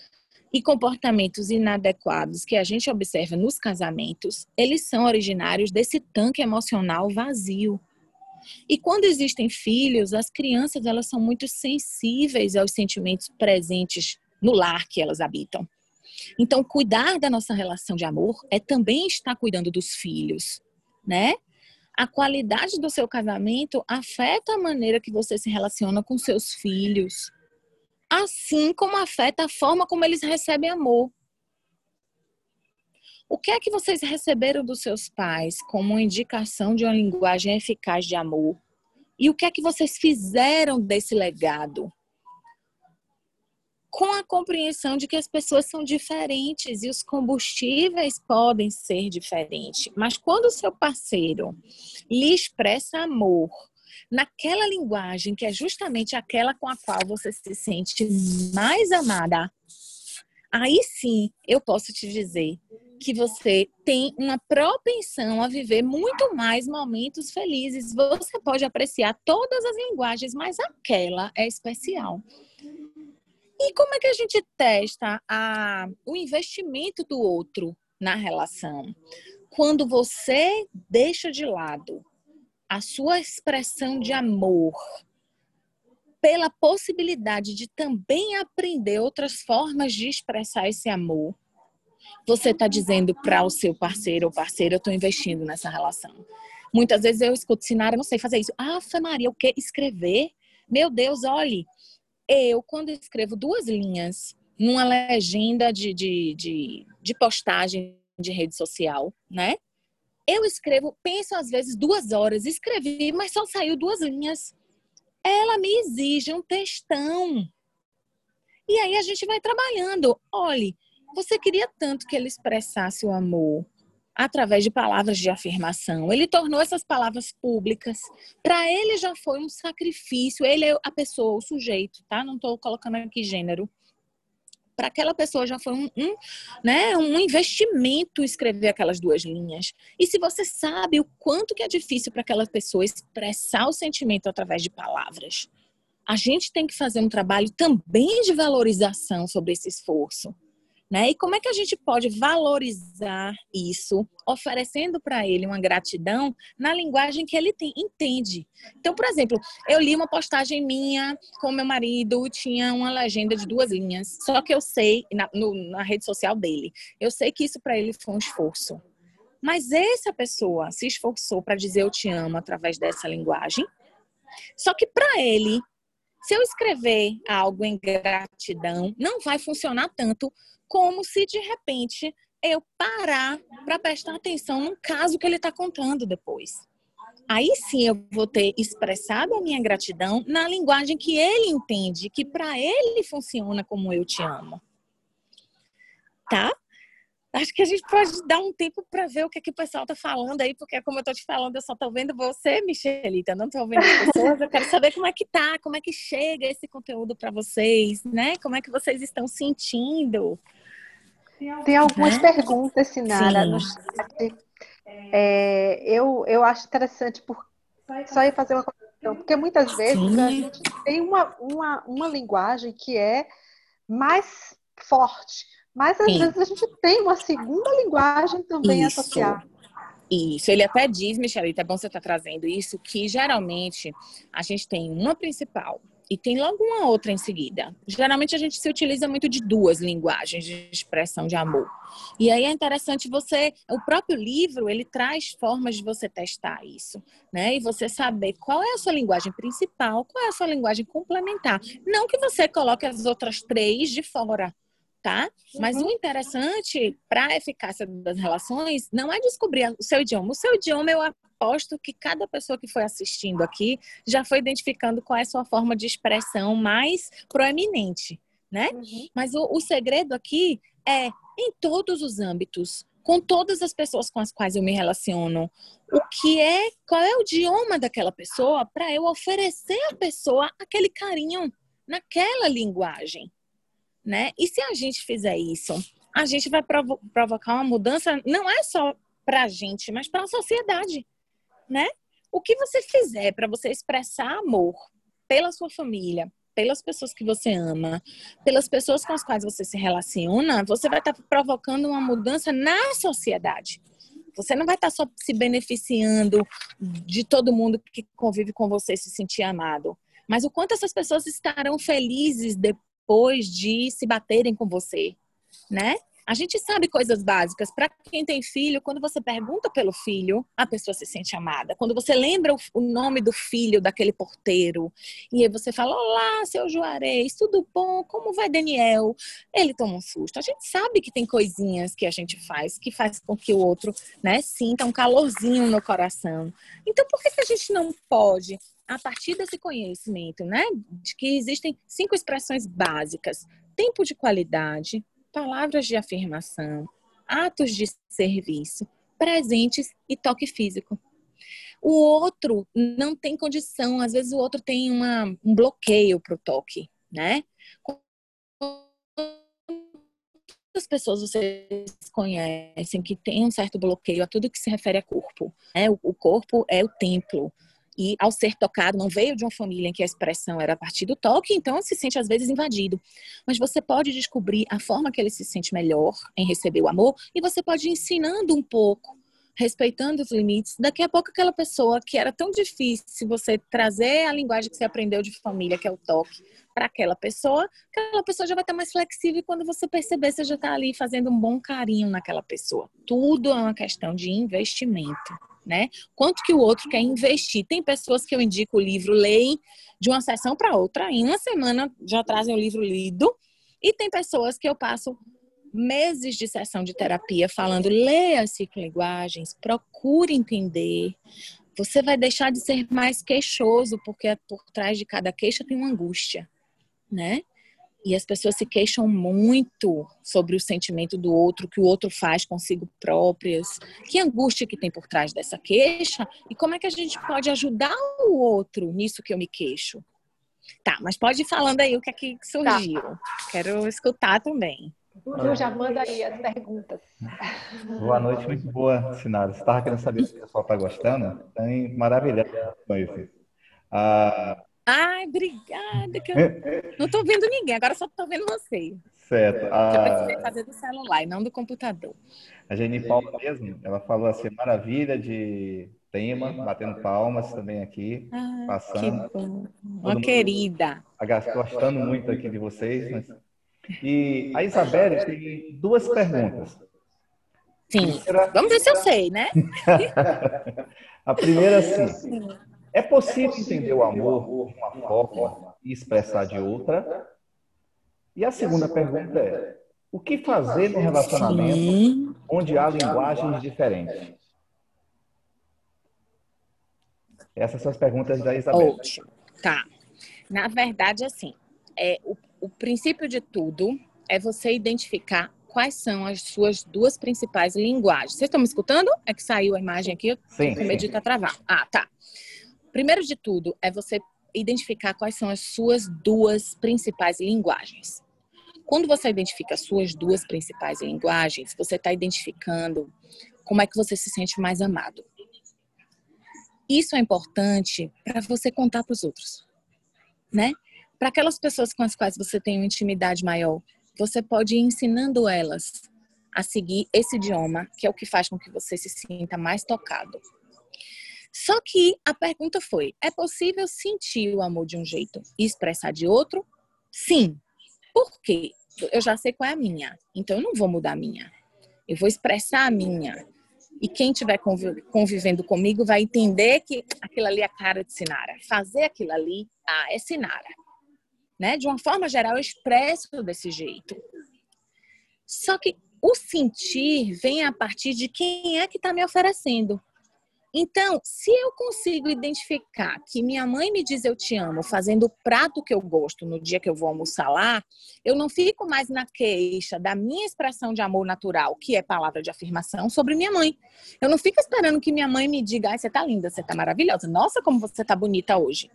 e comportamentos inadequados que a gente observa nos casamentos, eles são originários desse tanque emocional vazio. E quando existem filhos, as crianças elas são muito sensíveis aos sentimentos presentes no lar que elas habitam. Então, cuidar da nossa relação de amor é também estar cuidando dos filhos, né? A qualidade do seu casamento afeta a maneira que você se relaciona com seus filhos, assim como afeta a forma como eles recebem amor. O que é que vocês receberam dos seus pais como indicação de uma linguagem eficaz de amor? E o que é que vocês fizeram desse legado? com a compreensão de que as pessoas são diferentes e os combustíveis podem ser diferentes. Mas quando o seu parceiro lhe expressa amor naquela linguagem que é justamente aquela com a qual você se sente mais amada, aí sim eu posso te dizer que você tem uma propensão a viver muito mais momentos felizes. Você pode apreciar todas as linguagens, mas aquela é especial. E como é que a gente testa a, o investimento do outro na relação? Quando você deixa de lado a sua expressão de amor pela possibilidade de também aprender outras formas de expressar esse amor, você está dizendo para o seu parceiro ou parceira, eu estou investindo nessa relação. Muitas vezes eu escuto, Sinara, eu não sei fazer isso. Ah, Maria, o que? Escrever? Meu Deus, olhe, eu, quando escrevo duas linhas numa legenda de, de, de, de postagem de rede social, né? Eu escrevo, penso às vezes duas horas, escrevi, mas só saiu duas linhas. Ela me exige um textão. E aí a gente vai trabalhando. Olhe, você queria tanto que ele expressasse o amor através de palavras de afirmação. Ele tornou essas palavras públicas. Para ele já foi um sacrifício. Ele é a pessoa, o sujeito, tá? Não estou colocando aqui gênero. Para aquela pessoa já foi um, um, né, um investimento escrever aquelas duas linhas. E se você sabe o quanto que é difícil para aquela pessoa expressar o sentimento através de palavras, a gente tem que fazer um trabalho também de valorização sobre esse esforço Né? E como é que a gente pode valorizar isso, oferecendo para ele uma gratidão na linguagem que ele tem, entende? Então, por exemplo, eu li uma postagem minha com meu marido, tinha uma legenda de duas linhas, só que eu sei, na, no, na rede social dele, eu sei que isso para ele foi um esforço. Mas essa pessoa se esforçou para dizer eu te amo através dessa linguagem, só que para ele se eu escrever algo em gratidão, não vai funcionar tanto como se de repente eu parar para prestar atenção no caso que ele está contando depois. Aí sim eu vou ter expressado a minha gratidão na linguagem que ele entende, que para ele funciona como eu te amo. Tá? Acho que a gente pode dar um tempo para ver o que, é que o pessoal está falando aí, porque como eu estou te falando, eu só estou vendo você, Michelita, não estou vendo as pessoas. Eu quero saber como é que tá, como é que chega esse conteúdo para vocês, né? Como é que vocês estão sentindo? Tem algumas né? perguntas, Sinara, Sim. no chat. É, eu, eu acho interessante por, só ir fazer uma questão, porque muitas vezes Sim. a gente tem uma, uma, uma linguagem que é mais forte mas às Sim. vezes a gente tem uma segunda linguagem também isso. associada. Isso, ele até diz, Michelita, é bom você estar tá trazendo isso, que geralmente a gente tem uma principal e tem logo uma outra em seguida. Geralmente a gente se utiliza muito de duas linguagens de expressão de amor. E aí é interessante você, o próprio livro, ele traz formas de você testar isso, né? E você saber qual é a sua linguagem principal, qual é a sua linguagem complementar. Não que você coloque as outras três de fora, tá? Mas uhum. o interessante para a eficácia das relações não é descobrir o seu idioma. O seu idioma, eu aposto que cada pessoa que foi assistindo aqui já foi identificando qual é a sua forma de expressão mais proeminente, né? Uhum. Mas o, o segredo aqui é em todos os âmbitos, com todas as pessoas com as quais eu me relaciono, o que é, qual é o idioma daquela pessoa para eu oferecer à pessoa aquele carinho naquela linguagem né? E se a gente fizer isso, a gente vai provo provocar uma mudança não é só para a gente, mas para a sociedade, né? O que você fizer para você expressar amor pela sua família, pelas pessoas que você ama, pelas pessoas com as quais você se relaciona, você vai estar tá provocando uma mudança na sociedade. Você não vai estar tá só se beneficiando de todo mundo que convive com você se sentir amado, mas o quanto essas pessoas estarão felizes depois depois de se baterem com você, né? A gente sabe coisas básicas. Para quem tem filho, quando você pergunta pelo filho, a pessoa se sente amada. Quando você lembra o nome do filho daquele porteiro, e aí você fala: Olá, seu Juarez, tudo bom? Como vai, Daniel? Ele toma um susto. A gente sabe que tem coisinhas que a gente faz que faz com que o outro né, sinta um calorzinho no coração. Então, por que, que a gente não pode a partir desse conhecimento, né, de que existem cinco expressões básicas: tempo de qualidade, palavras de afirmação, atos de serviço, presentes e toque físico. O outro não tem condição, às vezes o outro tem uma, um bloqueio para o toque, né? Quantas pessoas vocês conhecem que tem um certo bloqueio a tudo que se refere a corpo? Né? O corpo é o templo, e ao ser tocado, não veio de uma família em que a expressão era a partir do toque, então se sente às vezes invadido. Mas você pode descobrir a forma que ele se sente melhor em receber o amor e você pode ir ensinando um pouco, respeitando os limites. Daqui a pouco aquela pessoa que era tão difícil você trazer a linguagem que você aprendeu de família, que é o toque, para aquela pessoa, aquela pessoa já vai estar mais flexível e quando você perceber, você já está ali fazendo um bom carinho naquela pessoa. Tudo é uma questão de investimento né? Quanto que o outro quer investir. Tem pessoas que eu indico o livro, leem de uma sessão para outra, em uma semana já trazem o livro lido, e tem pessoas que eu passo meses de sessão de terapia falando, leia as linguagens, procure entender. Você vai deixar de ser mais queixoso, porque por trás de cada queixa tem uma angústia, né? E as pessoas se queixam muito sobre o sentimento do outro, que o outro faz consigo próprias. Que angústia que tem por trás dessa queixa e como é que a gente pode ajudar o outro nisso que eu me queixo. Tá, mas pode ir falando aí o que é que surgiu. Tá. Quero escutar também. Eu já manda aí as perguntas. Boa noite, muito boa, Sinara. Você estava querendo saber se o pessoal está gostando? Tem maravilhoso com isso. Ah, Ai, obrigada. Que eu não estou vendo ninguém, agora só estou vendo você. Certo. A... Eu precisei fazer do celular e não do computador. A Jenny Paula mesmo, ela falou assim, maravilha de tema, batendo palmas também aqui, ah, passando. Que bom. Uma querida. Gostando muito aqui de vocês. Mas... E a Isabelle tem duas perguntas. Sim. Primeira... Vamos ver se eu sei, né? a primeira, sim. É possível entender o amor de uma forma e expressar de outra? E a segunda pergunta é: o que fazer no relacionamento sim. onde há linguagens diferentes? Essas são as perguntas da Isabel. Ótimo. Tá. Na verdade, assim, é, o, o princípio de tudo é você identificar quais são as suas duas principais linguagens. Vocês estão me escutando? É que saiu a imagem aqui, sim, com medo de estar travado. Ah, tá. Primeiro de tudo é você identificar quais são as suas duas principais linguagens. Quando você identifica as suas duas principais linguagens, você está identificando como é que você se sente mais amado. Isso é importante para você contar para os outros, né? Para aquelas pessoas com as quais você tem uma intimidade maior, você pode ir ensinando elas a seguir esse idioma, que é o que faz com que você se sinta mais tocado. Só que a pergunta foi: é possível sentir o amor de um jeito e expressar de outro? Sim. Por quê? Eu já sei qual é a minha, então eu não vou mudar a minha. Eu vou expressar a minha. E quem estiver convivendo comigo vai entender que aquilo ali é a cara de Sinara. Fazer aquilo ali, ah, é Sinara né? De uma forma geral, eu expresso desse jeito. Só que o sentir vem a partir de quem é que está me oferecendo. Então, se eu consigo identificar que minha mãe me diz eu te amo, fazendo o prato que eu gosto no dia que eu vou almoçar lá, eu não fico mais na queixa da minha expressão de amor natural, que é palavra de afirmação, sobre minha mãe. Eu não fico esperando que minha mãe me diga, ai, você tá linda, você tá maravilhosa, nossa, como você tá bonita hoje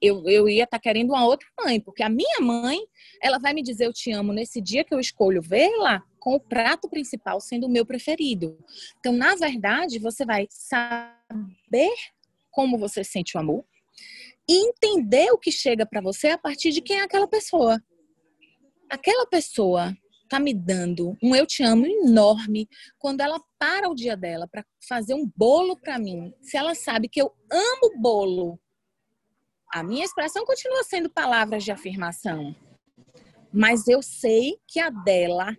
eu, eu ia estar tá querendo uma outra mãe, porque a minha mãe, ela vai me dizer eu te amo nesse dia que eu escolho vê-la com o prato principal sendo o meu preferido. Então, na verdade, você vai saber como você sente o amor e entender o que chega para você a partir de quem é aquela pessoa. Aquela pessoa tá me dando um eu te amo enorme quando ela para o dia dela para fazer um bolo para mim. Se ela sabe que eu amo bolo a minha expressão continua sendo palavras de afirmação, mas eu sei que a dela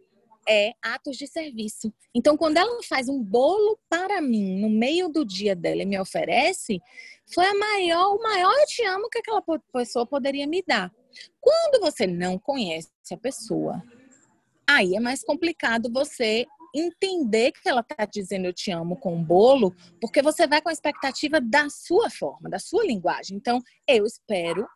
é atos de serviço. Então, quando ela faz um bolo para mim no meio do dia dela e me oferece, foi a maior, o maior eu te amo que aquela pessoa poderia me dar. Quando você não conhece a pessoa, aí é mais complicado você entender que ela está dizendo eu te amo com um bolo, porque você vai com a expectativa da sua forma, da sua linguagem. Então, eu espero,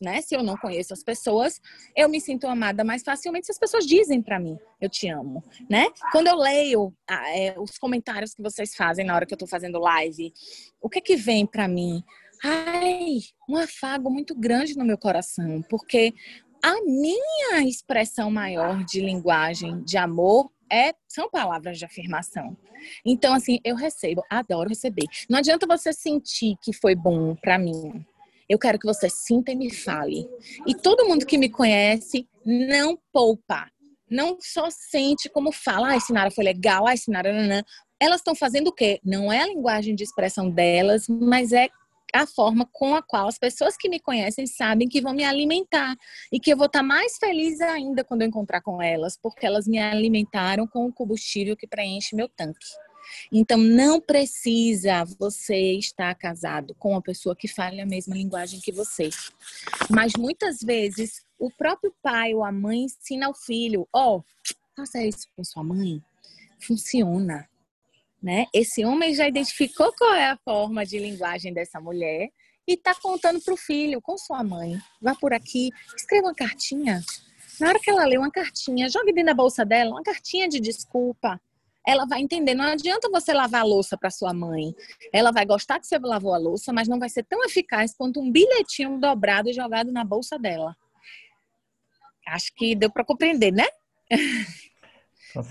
né? Se eu não conheço as pessoas, eu me sinto amada mais facilmente se as pessoas dizem para mim eu te amo, né? Quando eu leio ah, é, os comentários que vocês fazem na hora que eu estou fazendo live, o que que vem para mim? Ai, um afago muito grande no meu coração, porque a minha expressão maior de linguagem de amor é, são palavras de afirmação. Então, assim, eu recebo, adoro receber. Não adianta você sentir que foi bom para mim. Eu quero que você sinta e me fale. E todo mundo que me conhece não poupa. Não só sente como fala, ai, Sinara foi legal, ai, Sinara, nanã. Elas estão fazendo o quê? Não é a linguagem de expressão delas, mas é a forma com a qual as pessoas que me conhecem sabem que vão me alimentar e que eu vou estar mais feliz ainda quando eu encontrar com elas, porque elas me alimentaram com o combustível que preenche meu tanque. Então, não precisa você estar casado com uma pessoa que fale a mesma linguagem que você. Mas muitas vezes, o próprio pai ou a mãe ensina ao filho: ó, oh, faça isso com sua mãe. Funciona né? Esse homem já identificou qual é a forma de linguagem dessa mulher e está contando para o filho, com sua mãe. Vá por aqui, escreva uma cartinha. Na hora que ela lê uma cartinha, jogue dentro da bolsa dela uma cartinha de desculpa. Ela vai entender. Não adianta você lavar a louça para sua mãe. Ela vai gostar que você lavou a louça, mas não vai ser tão eficaz quanto um bilhetinho dobrado e jogado na bolsa dela. Acho que deu para compreender, né?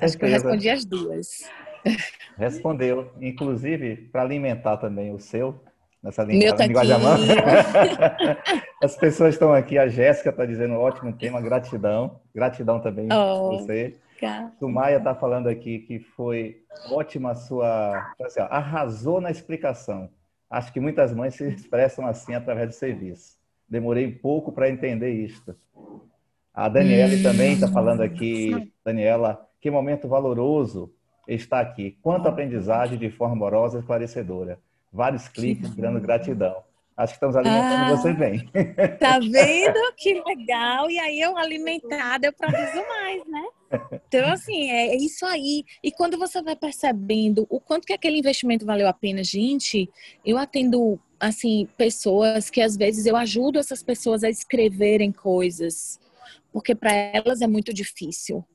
Acho que eu respondi as duas. Respondeu. Inclusive, para alimentar também o seu, nessa linguagem. As pessoas estão aqui, a Jéssica está dizendo ótimo tema, gratidão. Gratidão também oh, você. Cara. Sumaya está falando aqui que foi ótima a sua. Assim, ó, arrasou na explicação. Acho que muitas mães se expressam assim através do serviço. Demorei um pouco para entender isto. A Daniela hum. também está falando aqui, Daniela, que momento valoroso está aqui. Quanto aprendizagem de forma amorosa e esclarecedora. Vários cliques, dando gratidão. Acho que estamos alimentando ah, você bem. Tá vendo? Que legal. E aí eu alimentada, eu produzo mais, né? Então, assim, é, é isso aí. E quando você vai percebendo o quanto que aquele investimento valeu a pena, gente, eu atendo, assim, pessoas que às vezes eu ajudo essas pessoas a escreverem coisas, porque para elas é muito difícil.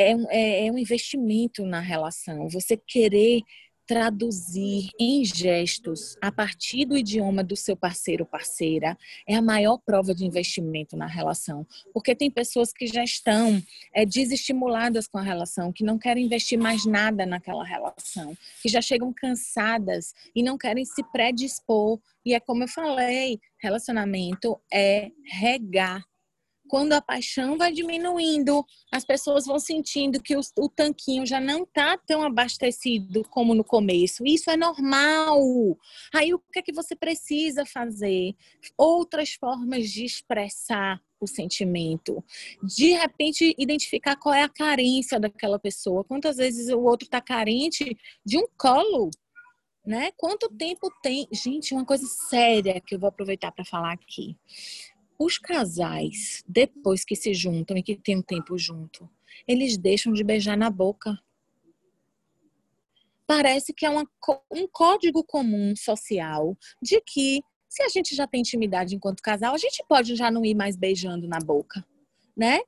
É, é, é um investimento na relação. Você querer traduzir em gestos a partir do idioma do seu parceiro ou parceira é a maior prova de investimento na relação. Porque tem pessoas que já estão é, desestimuladas com a relação, que não querem investir mais nada naquela relação, que já chegam cansadas e não querem se predispor. E é como eu falei, relacionamento é regar quando a paixão vai diminuindo, as pessoas vão sentindo que o, o tanquinho já não está tão abastecido como no começo. Isso é normal. Aí o que é que você precisa fazer? Outras formas de expressar o sentimento. De repente, identificar qual é a carência daquela pessoa. Quantas vezes o outro está carente de um colo, né? Quanto tempo tem? Gente, uma coisa séria que eu vou aproveitar para falar aqui. Os casais, depois que se juntam e que têm um tempo junto, eles deixam de beijar na boca. Parece que é uma, um código comum social de que se a gente já tem intimidade enquanto casal, a gente pode já não ir mais beijando na boca, né?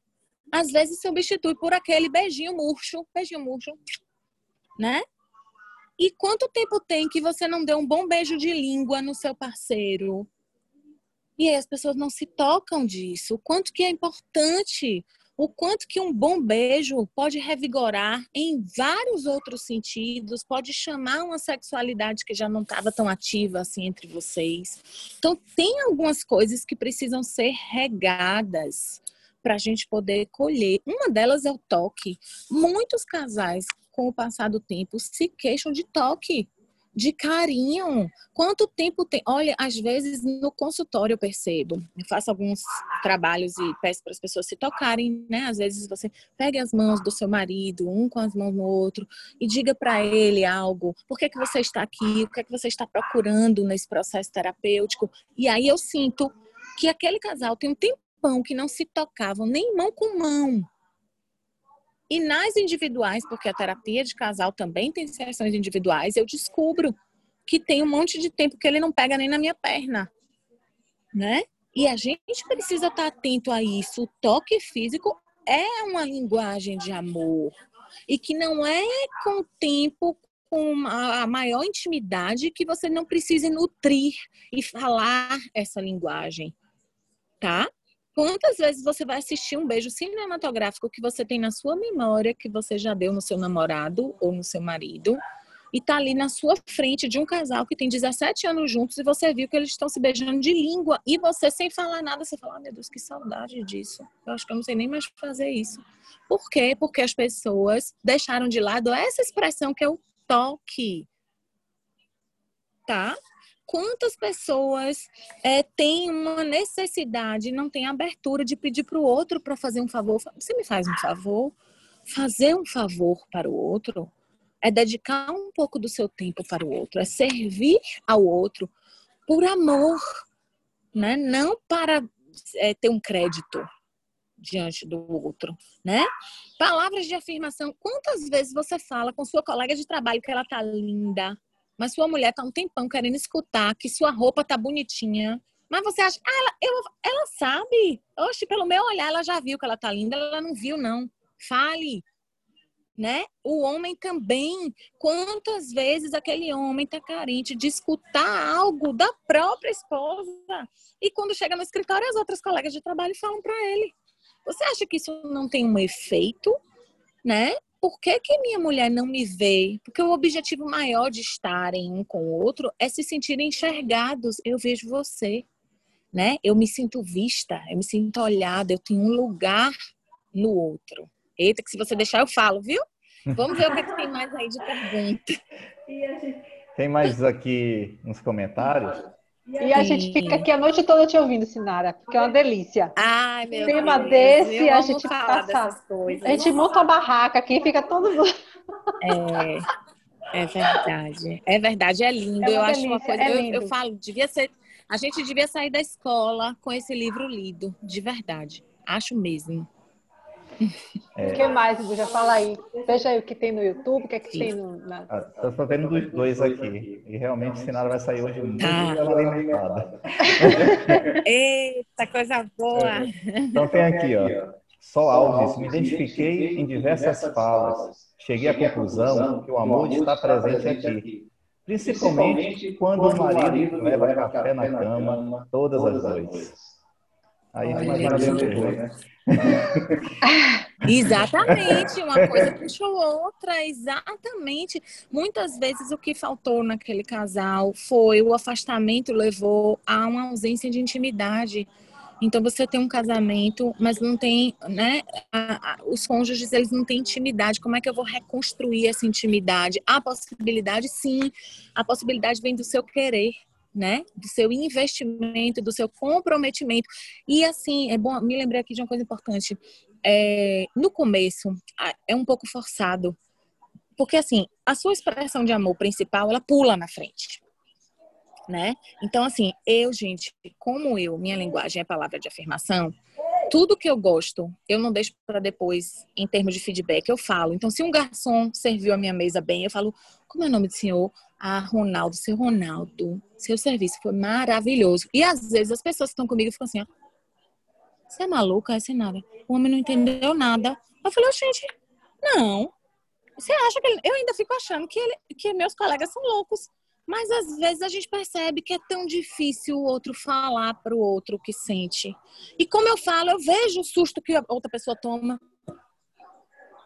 Às vezes substitui por aquele beijinho murcho, beijinho murcho, né? E quanto tempo tem que você não deu um bom beijo de língua no seu parceiro? E aí as pessoas não se tocam disso. O quanto que é importante, o quanto que um bom beijo pode revigorar em vários outros sentidos, pode chamar uma sexualidade que já não estava tão ativa assim entre vocês. Então tem algumas coisas que precisam ser regadas para a gente poder colher. Uma delas é o toque. Muitos casais, com o passar do tempo, se queixam de toque de carinho. Quanto tempo tem? Olha, às vezes no consultório eu percebo, eu faço alguns trabalhos e peço para as pessoas se tocarem, né? Às vezes você pegue as mãos do seu marido, um com as mãos no outro, e diga para ele algo. Por que, que você está aqui? O que é que você está procurando nesse processo terapêutico? E aí eu sinto que aquele casal tem um tempão que não se tocavam nem mão com mão. E nas individuais, porque a terapia de casal também tem sessões individuais, eu descubro que tem um monte de tempo que ele não pega nem na minha perna, né? E a gente precisa estar atento a isso. O toque físico é uma linguagem de amor e que não é com o tempo com a maior intimidade que você não precise nutrir e falar essa linguagem, tá? Quantas vezes você vai assistir um beijo cinematográfico que você tem na sua memória, que você já deu no seu namorado ou no seu marido, e tá ali na sua frente de um casal que tem 17 anos juntos e você viu que eles estão se beijando de língua e você sem falar nada, você fala, ah, meu Deus, que saudade disso. Eu acho que eu não sei nem mais fazer isso. Por quê? Porque as pessoas deixaram de lado essa expressão que é o toque. Tá? Quantas pessoas é, têm uma necessidade, não têm abertura de pedir para o outro para fazer um favor. Você me faz um favor? Fazer um favor para o outro é dedicar um pouco do seu tempo para o outro, é servir ao outro por amor, né? Não para é, ter um crédito diante do outro, né? Palavras de afirmação. Quantas vezes você fala com sua colega de trabalho que ela tá linda, mas sua mulher tá um tempão querendo escutar que sua roupa tá bonitinha. Mas você acha, ah, ela, eu, ela sabe. Oxe, pelo meu olhar, ela já viu que ela tá linda, ela não viu, não. Fale. Né? O homem também. Quantas vezes aquele homem tá carente de escutar algo da própria esposa? E quando chega no escritório, as outras colegas de trabalho falam para ele. Você acha que isso não tem um efeito, né? Por que, que minha mulher não me vê? Porque o objetivo maior de estarem um com o outro é se sentirem enxergados. Eu vejo você, né? Eu me sinto vista, eu me sinto olhada, eu tenho um lugar no outro. Eita, que se você deixar eu falo, viu? Vamos ver o que, é que tem mais aí de pergunta. Tem mais aqui nos comentários? E a gente fica aqui a noite toda te ouvindo, Sinara, porque é uma delícia. Ai, meu Tema Deus, desse, a gente falar passa. coisas. A gente monta uma barraca aqui e fica todo mundo. É, é verdade. É verdade, é lindo. É eu acho uma delícia, coisa. é eu, eu falo, devia ser. A gente devia sair da escola com esse livro lido, de verdade. Acho mesmo. O que mais, Buja? Fala aí. Veja aí o que tem no YouTube, o que é que Sim. tem no. Na... Ah, só vendo dos dois aqui. E realmente o Sinara vai sair hoje muito Tá. alimentada. Eita, coisa boa! Então tem aqui, ó. Sol Alves, me identifiquei em diversas falas. Cheguei à conclusão que o amor está presente aqui. Principalmente quando o marido leva café na cama todas as noites. Aí tem mais uma pergunta. Exatamente, uma coisa puxou outra, exatamente. Muitas vezes o que faltou naquele casal foi o afastamento levou a uma ausência de intimidade. Então você tem um casamento, mas não tem, né? a- a- os cônjuges eles não têm intimidade. Como é que eu vou reconstruir essa intimidade? A possibilidade, sim, a possibilidade vem do seu querer. Né? Do seu investimento, do seu comprometimento. E assim, é bom, me lembrei aqui de uma coisa importante é, no começo é um pouco forçado. Porque assim, a sua expressão de amor principal, ela pula na frente. Né? Então, assim, eu, gente, como eu, minha linguagem é palavra de afirmação, tudo que eu gosto, eu não deixo para depois, em termos de feedback, eu falo. Então, se um garçom serviu a minha mesa bem, eu falo, como é o nome do senhor? Ah, Ronaldo, seu Ronaldo, seu serviço foi maravilhoso. E às vezes as pessoas que estão comigo ficam assim, ó, você é maluca? Essa nada. O homem não entendeu nada. Eu falei, gente, não. Você acha que ele... Eu ainda fico achando que, ele... que meus colegas são loucos. Mas às vezes a gente percebe que é tão difícil o outro falar para o outro que sente. E como eu falo, eu vejo o susto que a outra pessoa toma.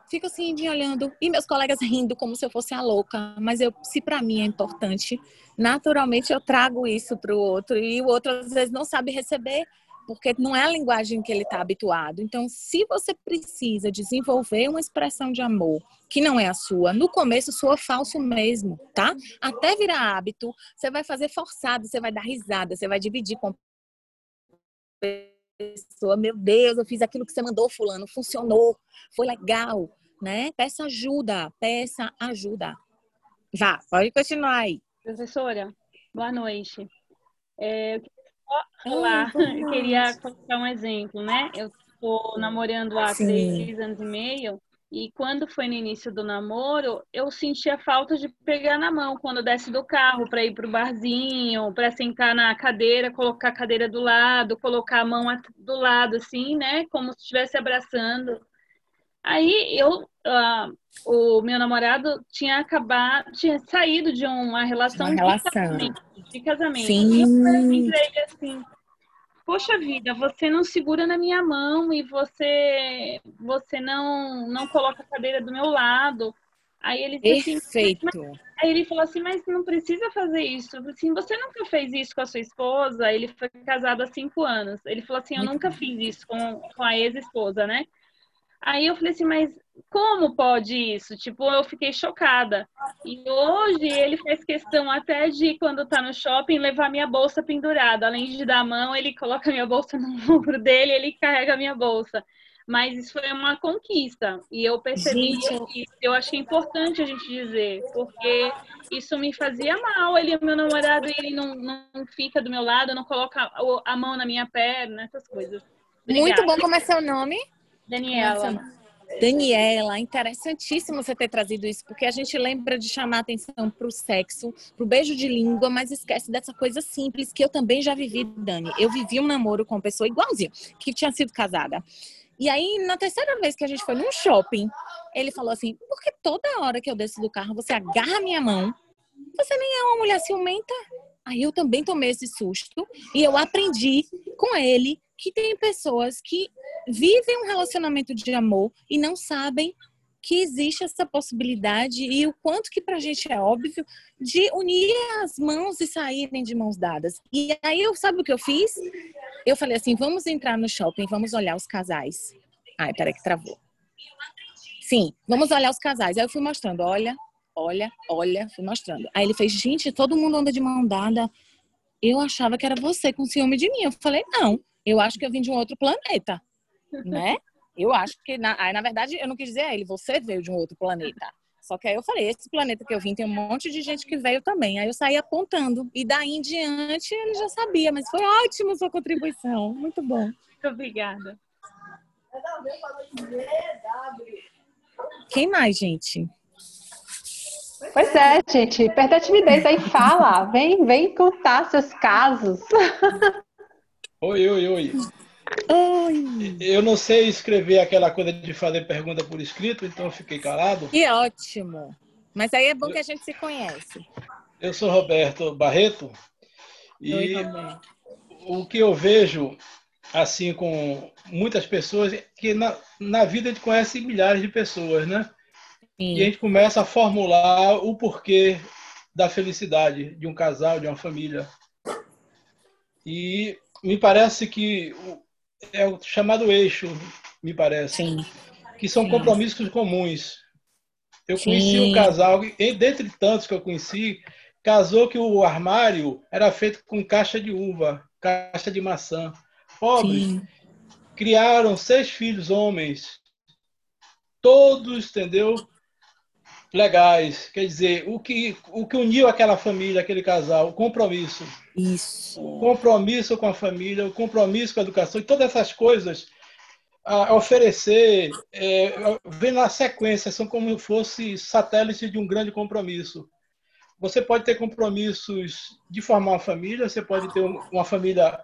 Fico assim, me olhando. E meus colegas rindo como se eu fosse a louca. Mas eu, se para mim é importante, naturalmente eu trago isso para o outro. E o outro às vezes não sabe receber porque não é a linguagem que ele está habituado. Então, se você precisa desenvolver uma expressão de amor que não é a sua, no começo soa falso mesmo, tá? Até virar hábito, você vai fazer forçado, você vai dar risada, você vai dividir com pessoa, meu Deus, eu fiz aquilo que você mandou, fulano, funcionou, foi legal, né? Peça ajuda, peça ajuda. Vá, pode continuar aí. Professora, boa noite. É, eu queria falar, eu queria colocar um exemplo, né? Eu estou namorando há Sim. três anos e meio e quando foi no início do namoro, eu sentia falta de pegar na mão quando eu desce do carro para ir pro barzinho, para sentar na cadeira, colocar a cadeira do lado, colocar a mão do lado, assim, né? Como se estivesse abraçando. Aí eu, ah, o meu namorado tinha acabado, tinha saído de uma relação, Uma de relação. casamento, de casamento. Sim. E eu assim, poxa vida, você não segura na minha mão e você, você não, não coloca a cadeira do meu lado. Aí ele disse assim, Perfeito. Aí ele falou assim, mas não precisa fazer isso. Assim, você nunca fez isso com a sua esposa? Ele foi casado há cinco anos. Ele falou assim, eu nunca fiz isso com, com a ex-esposa, né? Aí eu falei assim, mas como pode isso? Tipo, eu fiquei chocada. E hoje ele faz questão até de, quando tá no shopping, levar minha bolsa pendurada. Além de dar a mão, ele coloca minha bolsa no ombro dele, ele carrega a minha bolsa. Mas isso foi uma conquista. E eu percebi Gente. isso. Eu achei importante a gente dizer, porque isso me fazia mal. Ele é meu namorado e ele não, não fica do meu lado, não coloca a- mão na minha perna, essas coisas. Muito Obrigada. bom. Como é seu nome? Daniela. Daniela, interessantíssimo você ter trazido isso, porque a gente lembra de chamar atenção para o sexo, para o beijo de língua, mas esquece dessa coisa simples que eu também já vivi, Dani. Eu vivi um namoro com uma pessoa igualzinha, que tinha sido casada. E aí, na terceira vez que a gente foi num shopping, ele falou assim: porque toda hora que eu desço do carro, você agarra minha mão, você nem é uma mulher ciumenta. Aí eu também tomei esse susto e eu aprendi com ele que tem pessoas que vivem um relacionamento de amor e não sabem que existe essa possibilidade e o quanto que para a gente é óbvio de unir as mãos e saírem de mãos dadas. E aí eu sabe o que eu fiz? Eu falei assim, vamos entrar no shopping, vamos olhar os casais. Ai, peraí que travou. Sim, vamos olhar os casais. Aí eu fui mostrando, olha, olha, olha, fui mostrando. Aí ele fez, gente, todo mundo anda de mão dada. Eu achava que era você com ciúme de mim. Eu falei, não, eu acho que eu vim de um outro planeta, né? Eu acho que, na, aí, na verdade, eu não quis dizer a ele, você veio de um outro planeta. Só que aí eu falei, esse planeta que eu vim tem um monte de gente que veio também. Aí eu saí apontando. E daí em diante ele já sabia, mas foi ótimo sua contribuição. Muito bom. Muito obrigada. Quem mais, gente? Pois é, gente. Perde a timidez aí, fala. Vem, vem contar seus casos. Oi, oi, oi. Oi. Eu não sei escrever aquela coisa de fazer pergunta por escrito, então eu fiquei calado. Que ótimo. Mas aí é bom que a gente se conhece. Eu sou Roberto Barreto e Oi, Roberto. o que eu vejo assim com muitas pessoas é que na, na vida a gente conhece milhares de pessoas, né? E a Sim. gente começa a formular o porquê da felicidade de um casal, de uma família. E me parece que é o chamado eixo, me parece, Sim. que são Sim. compromissos comuns. Eu conheci Sim. um casal, e dentre tantos que eu conheci, casou que o armário era feito com caixa de uva, caixa de maçã. Pobres, criaram seis filhos homens, todos, entendeu? Legais. Quer dizer, o que, o que uniu aquela família, aquele casal, o compromisso. Isso. O compromisso com a família, o compromisso com a educação, e todas essas coisas a oferecer, é, vem na sequência, são como se fosse satélite de um grande compromisso. Você pode ter compromissos de formar uma família, você pode ter um- uma família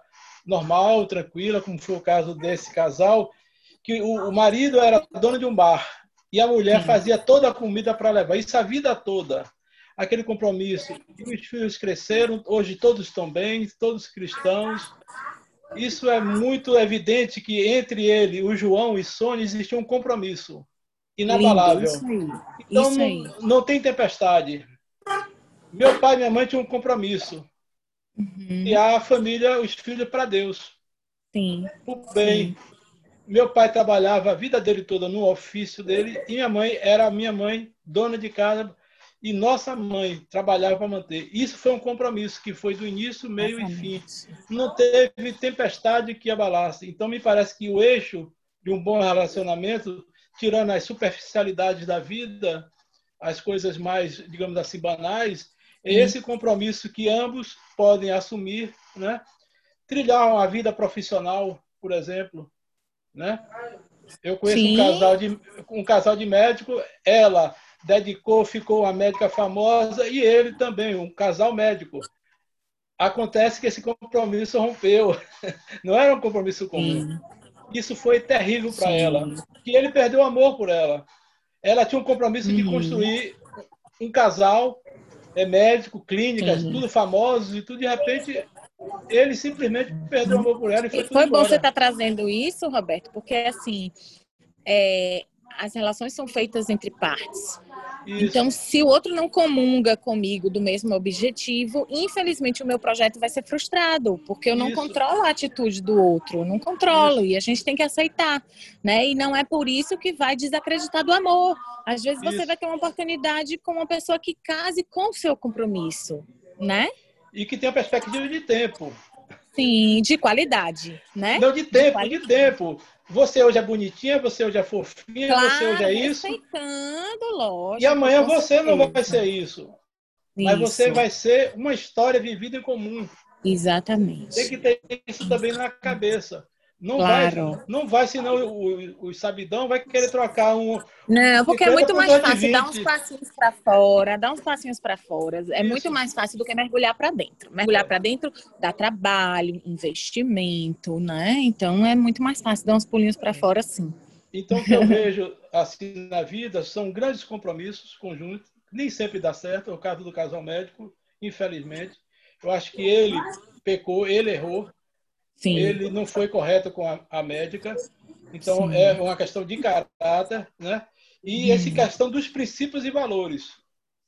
normal, tranquila, como foi o caso desse casal, que o, o marido era dono de um bar e a mulher Sim. fazia toda a comida para levar, isso a vida toda. Aquele compromisso. E os filhos cresceram, hoje todos estão bem, todos cristãos. Isso é muito evidente que entre ele, o João e Sônia existia um compromisso inabalável. Lindo, isso aí. Então Isso aí. não, não tem tempestade. Meu pai e minha mãe tinham um compromisso. Uhum. E a família, os filhos para Deus. Sim. O bem. Meu pai trabalhava a vida dele toda no ofício dele e minha mãe era minha mãe, dona de casa, e nossa mãe trabalhava para manter. Isso foi um compromisso que foi do início, meio e fim. Exatamente. Não teve tempestade que abalasse. Então me parece que o eixo de um bom relacionamento, tirando as superficialidades da vida, as coisas mais, digamos assim, banais, é esse compromisso que ambos podem assumir, né? Trilhar uma vida profissional, por exemplo, né? Eu conheço Sim. um casal de um casal de médico, ela dedicou, ficou uma médica famosa e ele também, um casal médico. Acontece que esse compromisso rompeu. Não era um compromisso comum. Isso foi terrível para ela. E ele perdeu o amor por ela. Ela tinha um compromisso de Uhum. construir um casal, é médico, clínicas, Sim. tudo famosos e tudo. De repente, ele simplesmente perdeu o amor por ela e foi E foi bom embora. você estar trazendo isso, Roberto, porque assim, é, as relações são feitas entre partes. Isso. Então, se o outro não comunga comigo do mesmo objetivo, infelizmente o meu projeto vai ser frustrado, porque eu não Isso. controlo a atitude do outro, eu não controlo, e a gente tem que aceitar, né? E não é por isso que vai desacreditar do amor. Às vezes você Isso. vai ter uma oportunidade com uma pessoa que case com o seu compromisso, né? E que tem a perspectiva de tempo. Sim, de qualidade, né? Não de tempo, de qualidade. tempo. Você hoje é bonitinha, você hoje é fofinha, você hoje é isso. Lógico. E amanhã você não vai certeza. ser isso. Mas você Isso, vai ser uma história vivida em comum. Exatamente. Tem que ter isso também na cabeça. Não Claro. vai, não vai, senão o, o, sabidão vai querer trocar um. Não, porque é 50 muito mais 2 de fácil dar uns 20. passinhos para fora, dar uns passinhos para fora. É Isso. muito mais fácil do que mergulhar para dentro. Mergulhar para dentro dá trabalho, investimento, né? Então é muito mais fácil dar uns pulinhos para fora, sim. Então, o que eu vejo assim na vida são grandes compromissos conjuntos. Nem sempre dá certo. É o caso do casal médico, infelizmente. Eu acho que ele pecou, ele errou. Sim. ele não foi correto com a, a médica. Então, Sim. é uma questão de caráter, né? e hum. essa questão dos princípios e valores.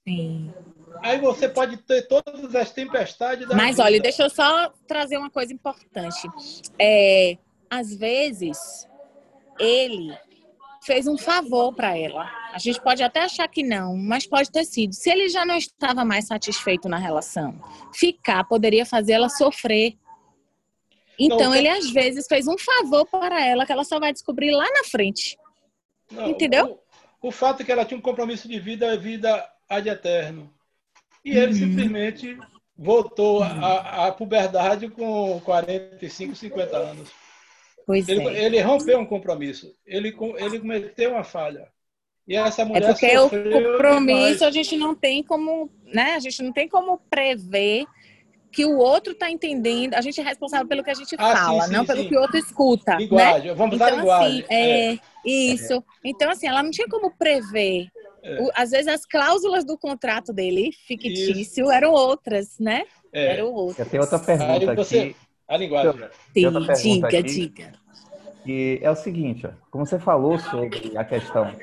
Sim. Aí você pode ter todas as tempestades da Mas vida. olha, deixa eu só trazer uma coisa importante. É, às vezes, ele fez um favor para ela. A gente pode até achar que não, mas pode ter sido. Se ele já não estava mais satisfeito na relação, ficar poderia fazer ela sofrer. Então, não, ele às vezes fez um favor para ela que ela só vai descobrir lá na frente. Não, Entendeu? O, o, fato é que ela tinha um compromisso de vida, é vida ad eterno. E ele uhum. simplesmente voltou à, à puberdade com 45, 50 anos. Pois ele, é. ele rompeu um compromisso. Ele, ele cometeu uma falha. E essa é mulher é porque o compromisso demais. a gente não tem como, né? A gente não tem como prever que o outro está entendendo. A gente é responsável pelo que a gente ah, fala, sim, sim, não sim. pelo que o outro escuta. Linguagem, né? vamos então, dar linguagem. Assim, é, é, isso. Então, assim, ela não tinha como prever. É. O, às vezes as cláusulas do contrato dele, fictício, isso. eram outras, né? É. Eram outras. Tem outra pergunta você... aqui. A linguagem. Sim, diga, aqui, diga. E é o seguinte, como você falou sobre a questão,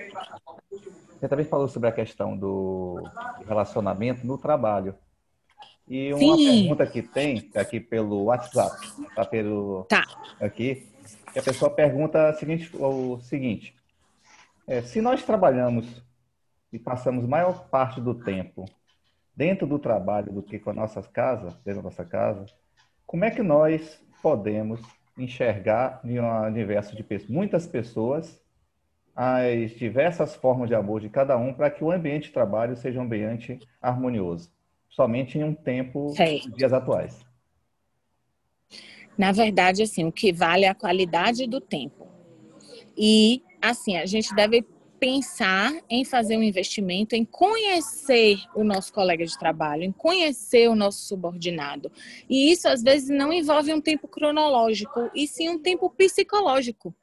você também falou sobre a questão do relacionamento no trabalho. E uma Sim. pergunta que tem aqui pelo WhatsApp, tá pelo tá. aqui, que a pessoa pergunta o seguinte, o seguinte é, se nós trabalhamos e passamos maior parte do tempo dentro do trabalho do que com a nossa casa, dentro da nossa casa, como é que nós podemos enxergar em um universo de muitas pessoas as diversas formas de amor de cada um para que o ambiente de trabalho seja um ambiente harmonioso, somente em um tempo dos dias atuais? Na verdade, assim, o que vale é a qualidade do tempo. E, assim, a gente deve pensar em fazer um investimento, em conhecer o nosso colega de trabalho, em conhecer o nosso subordinado. E isso, às vezes, não envolve um tempo cronológico, e sim um tempo psicológico,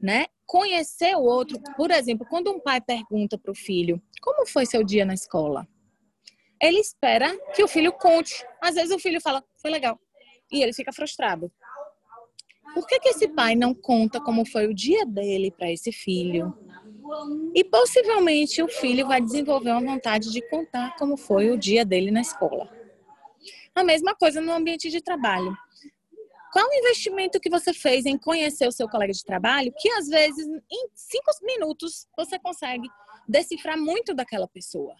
né? Conhecer o outro. Por exemplo, quando um pai pergunta para o filho, como foi seu dia na escola? Ele espera que o filho conte. Às vezes o filho fala, foi legal. E ele fica frustrado. Por que, que esse pai não conta como foi o dia dele para esse filho? E possivelmente o filho vai desenvolver uma vontade de contar como foi o dia dele na escola. A mesma coisa no ambiente de trabalho. Qual o investimento que você fez em conhecer o seu colega de trabalho que às vezes em cinco minutos você consegue decifrar muito daquela pessoa?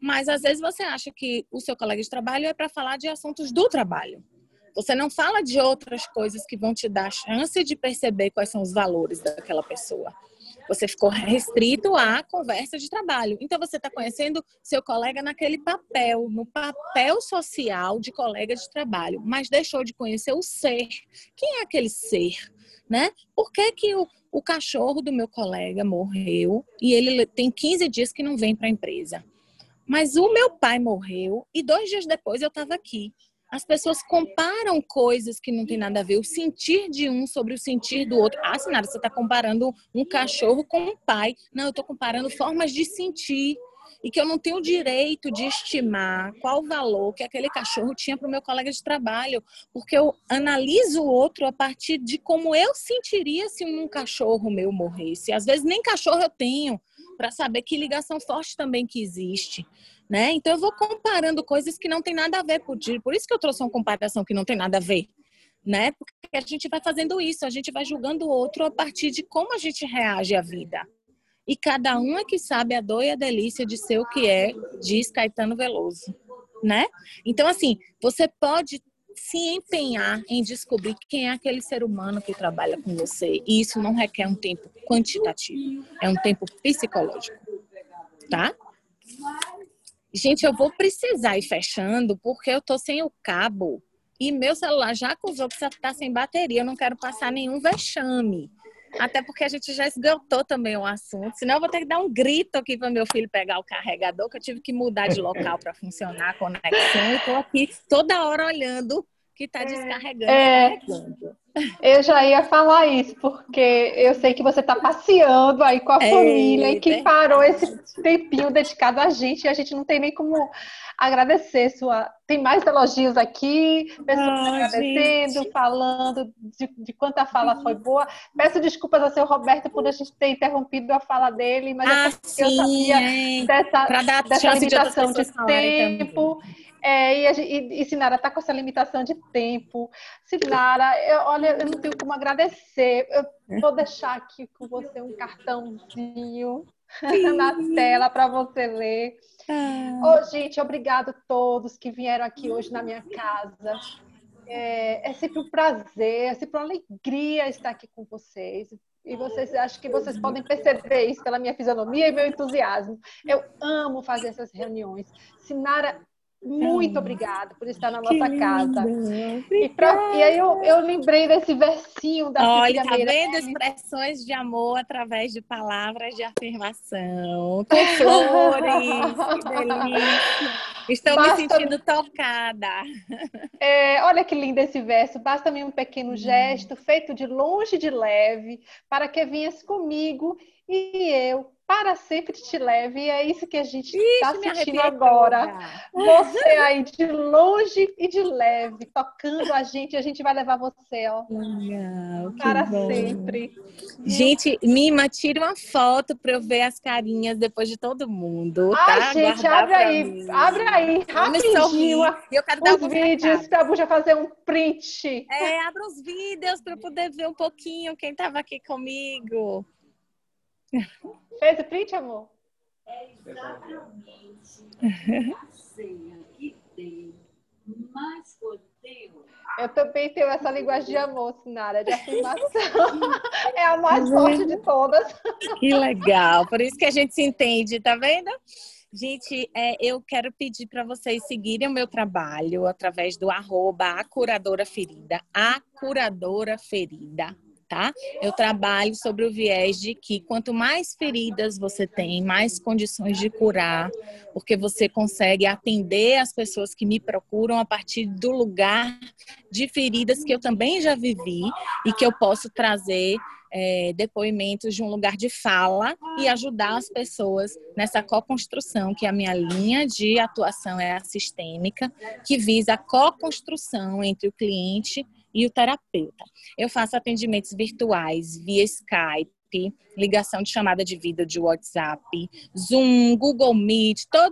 Mas às vezes você acha que o seu colega de trabalho é para falar de assuntos do trabalho. Você não fala de outras coisas que vão te dar chance de perceber quais são os valores daquela pessoa. Você ficou restrito à conversa de trabalho. Então, você está conhecendo seu colega naquele papel, no papel social de colega de trabalho, mas deixou de conhecer o ser. Quem é aquele ser? Né? Por que, que o, o cachorro do meu colega morreu e ele tem 15 dias que não vem para a empresa? Mas o meu pai morreu e dois dias depois eu estava aqui. As pessoas comparam coisas que não tem nada a ver. O sentir de um sobre o sentir do outro. Ah, Sinara, você está comparando um cachorro com um pai. Não, eu estou comparando formas de sentir. E que eu não tenho o direito de estimar qual valor que aquele cachorro tinha para o meu colega de trabalho. Porque eu analiso o outro a partir de como eu sentiria se um cachorro meu morresse. Às vezes nem cachorro eu tenho, para saber que ligação forte também que existe né? Então eu vou comparando coisas que não tem nada a ver por Por isso que eu trouxe uma comparação que não tem nada a ver, né? Porque a gente vai fazendo isso, a gente vai julgando o outro a partir de como a gente reage à vida. E cada um é que sabe a dor e a delícia de ser o que é, diz Caetano Veloso, né? Então assim, você pode se empenhar em descobrir quem é aquele ser humano que trabalha com você. E isso não requer um tempo quantitativo, é um tempo psicológico, tá? Gente, eu vou precisar ir fechando porque eu tô sem o cabo e meu celular já acusou que está sem bateria. Eu não quero passar nenhum vexame. Até porque a gente já esgotou também o assunto. Senão eu vou ter que dar um grito aqui para meu filho pegar o carregador, que eu tive que mudar de local para funcionar a conexão. E tô aqui toda hora olhando que está descarregando. É, descarregando. Eu já ia falar isso, porque eu sei que você está passeando aí com a é, família e que parou esse tempinho dedicado a gente e a gente não tem nem como agradecer sua. Tem mais elogios aqui, pessoas oh, agradecendo, gente. falando de, de quanta fala foi boa. Peço desculpas ao seu Roberto por a gente ter interrompido a fala dele, mas ah, é porque sim, eu sabia é. dessa, dessa limitação de, de tempo. É, e, a, e, e Sinara está com essa limitação de tempo. Sinara, eu, olha, eu não tenho como agradecer. Eu vou deixar aqui com você um cartãozinho na tela para você ler. Oh, gente, obrigado a todos que vieram aqui hoje na minha casa. É, é sempre um prazer, é sempre uma alegria estar aqui com vocês. E vocês acho que vocês podem perceber isso pela minha fisionomia e meu entusiasmo. Eu amo fazer essas reuniões. Sinara muito ah, obrigada por estar na nossa casa. E, pra, e, aí eu, eu lembrei desse versinho da Olha, tá vendo expressões de amor através de palavras de afirmação, com flores, que delícia. Estou Basta... me sentindo tocada. É, olha que lindo esse verso. Basta-me um pequeno hum. gesto, feito de longe de leve, para que vinhas comigo e eu para sempre te leve. E é isso que a gente está sentindo agora. Você aí de longe e de leve, tocando a gente, a gente vai levar você, ó. Legal, para bom. sempre. Gente, Mima, tira uma foto para eu ver as carinhas depois de todo mundo. Ai, tá? gente, abre aí, mim. abre aí, rapidinho. Eu quero dar os vídeos para a Buja fazer um print. É, abre os vídeos para poder ver um pouquinho quem estava aqui comigo. Fez o print, amor? É exatamente a senha que tem mais conteúdo. Eu também tenho essa linguagem de amor, Sinara, de afirmação. é a mais forte de todas. Que legal. Por isso que a gente se entende, tá vendo? Gente, é, eu quero pedir para vocês seguirem o meu trabalho através do arroba a curadora ferida, a curadora ferida, tá? Eu trabalho sobre o viés de que quanto mais feridas você tem, mais condições de curar, porque você consegue atender as pessoas que me procuram a partir do lugar de feridas que eu também já vivi e que eu posso trazer é, depoimentos de um lugar de fala e ajudar as pessoas nessa co-construção, que a minha linha de atuação é a sistêmica, que visa a co-construção entre o cliente e o terapeuta. Eu faço atendimentos virtuais via Skype, ligação de chamada de vídeo de WhatsApp, Zoom, Google Meet, todos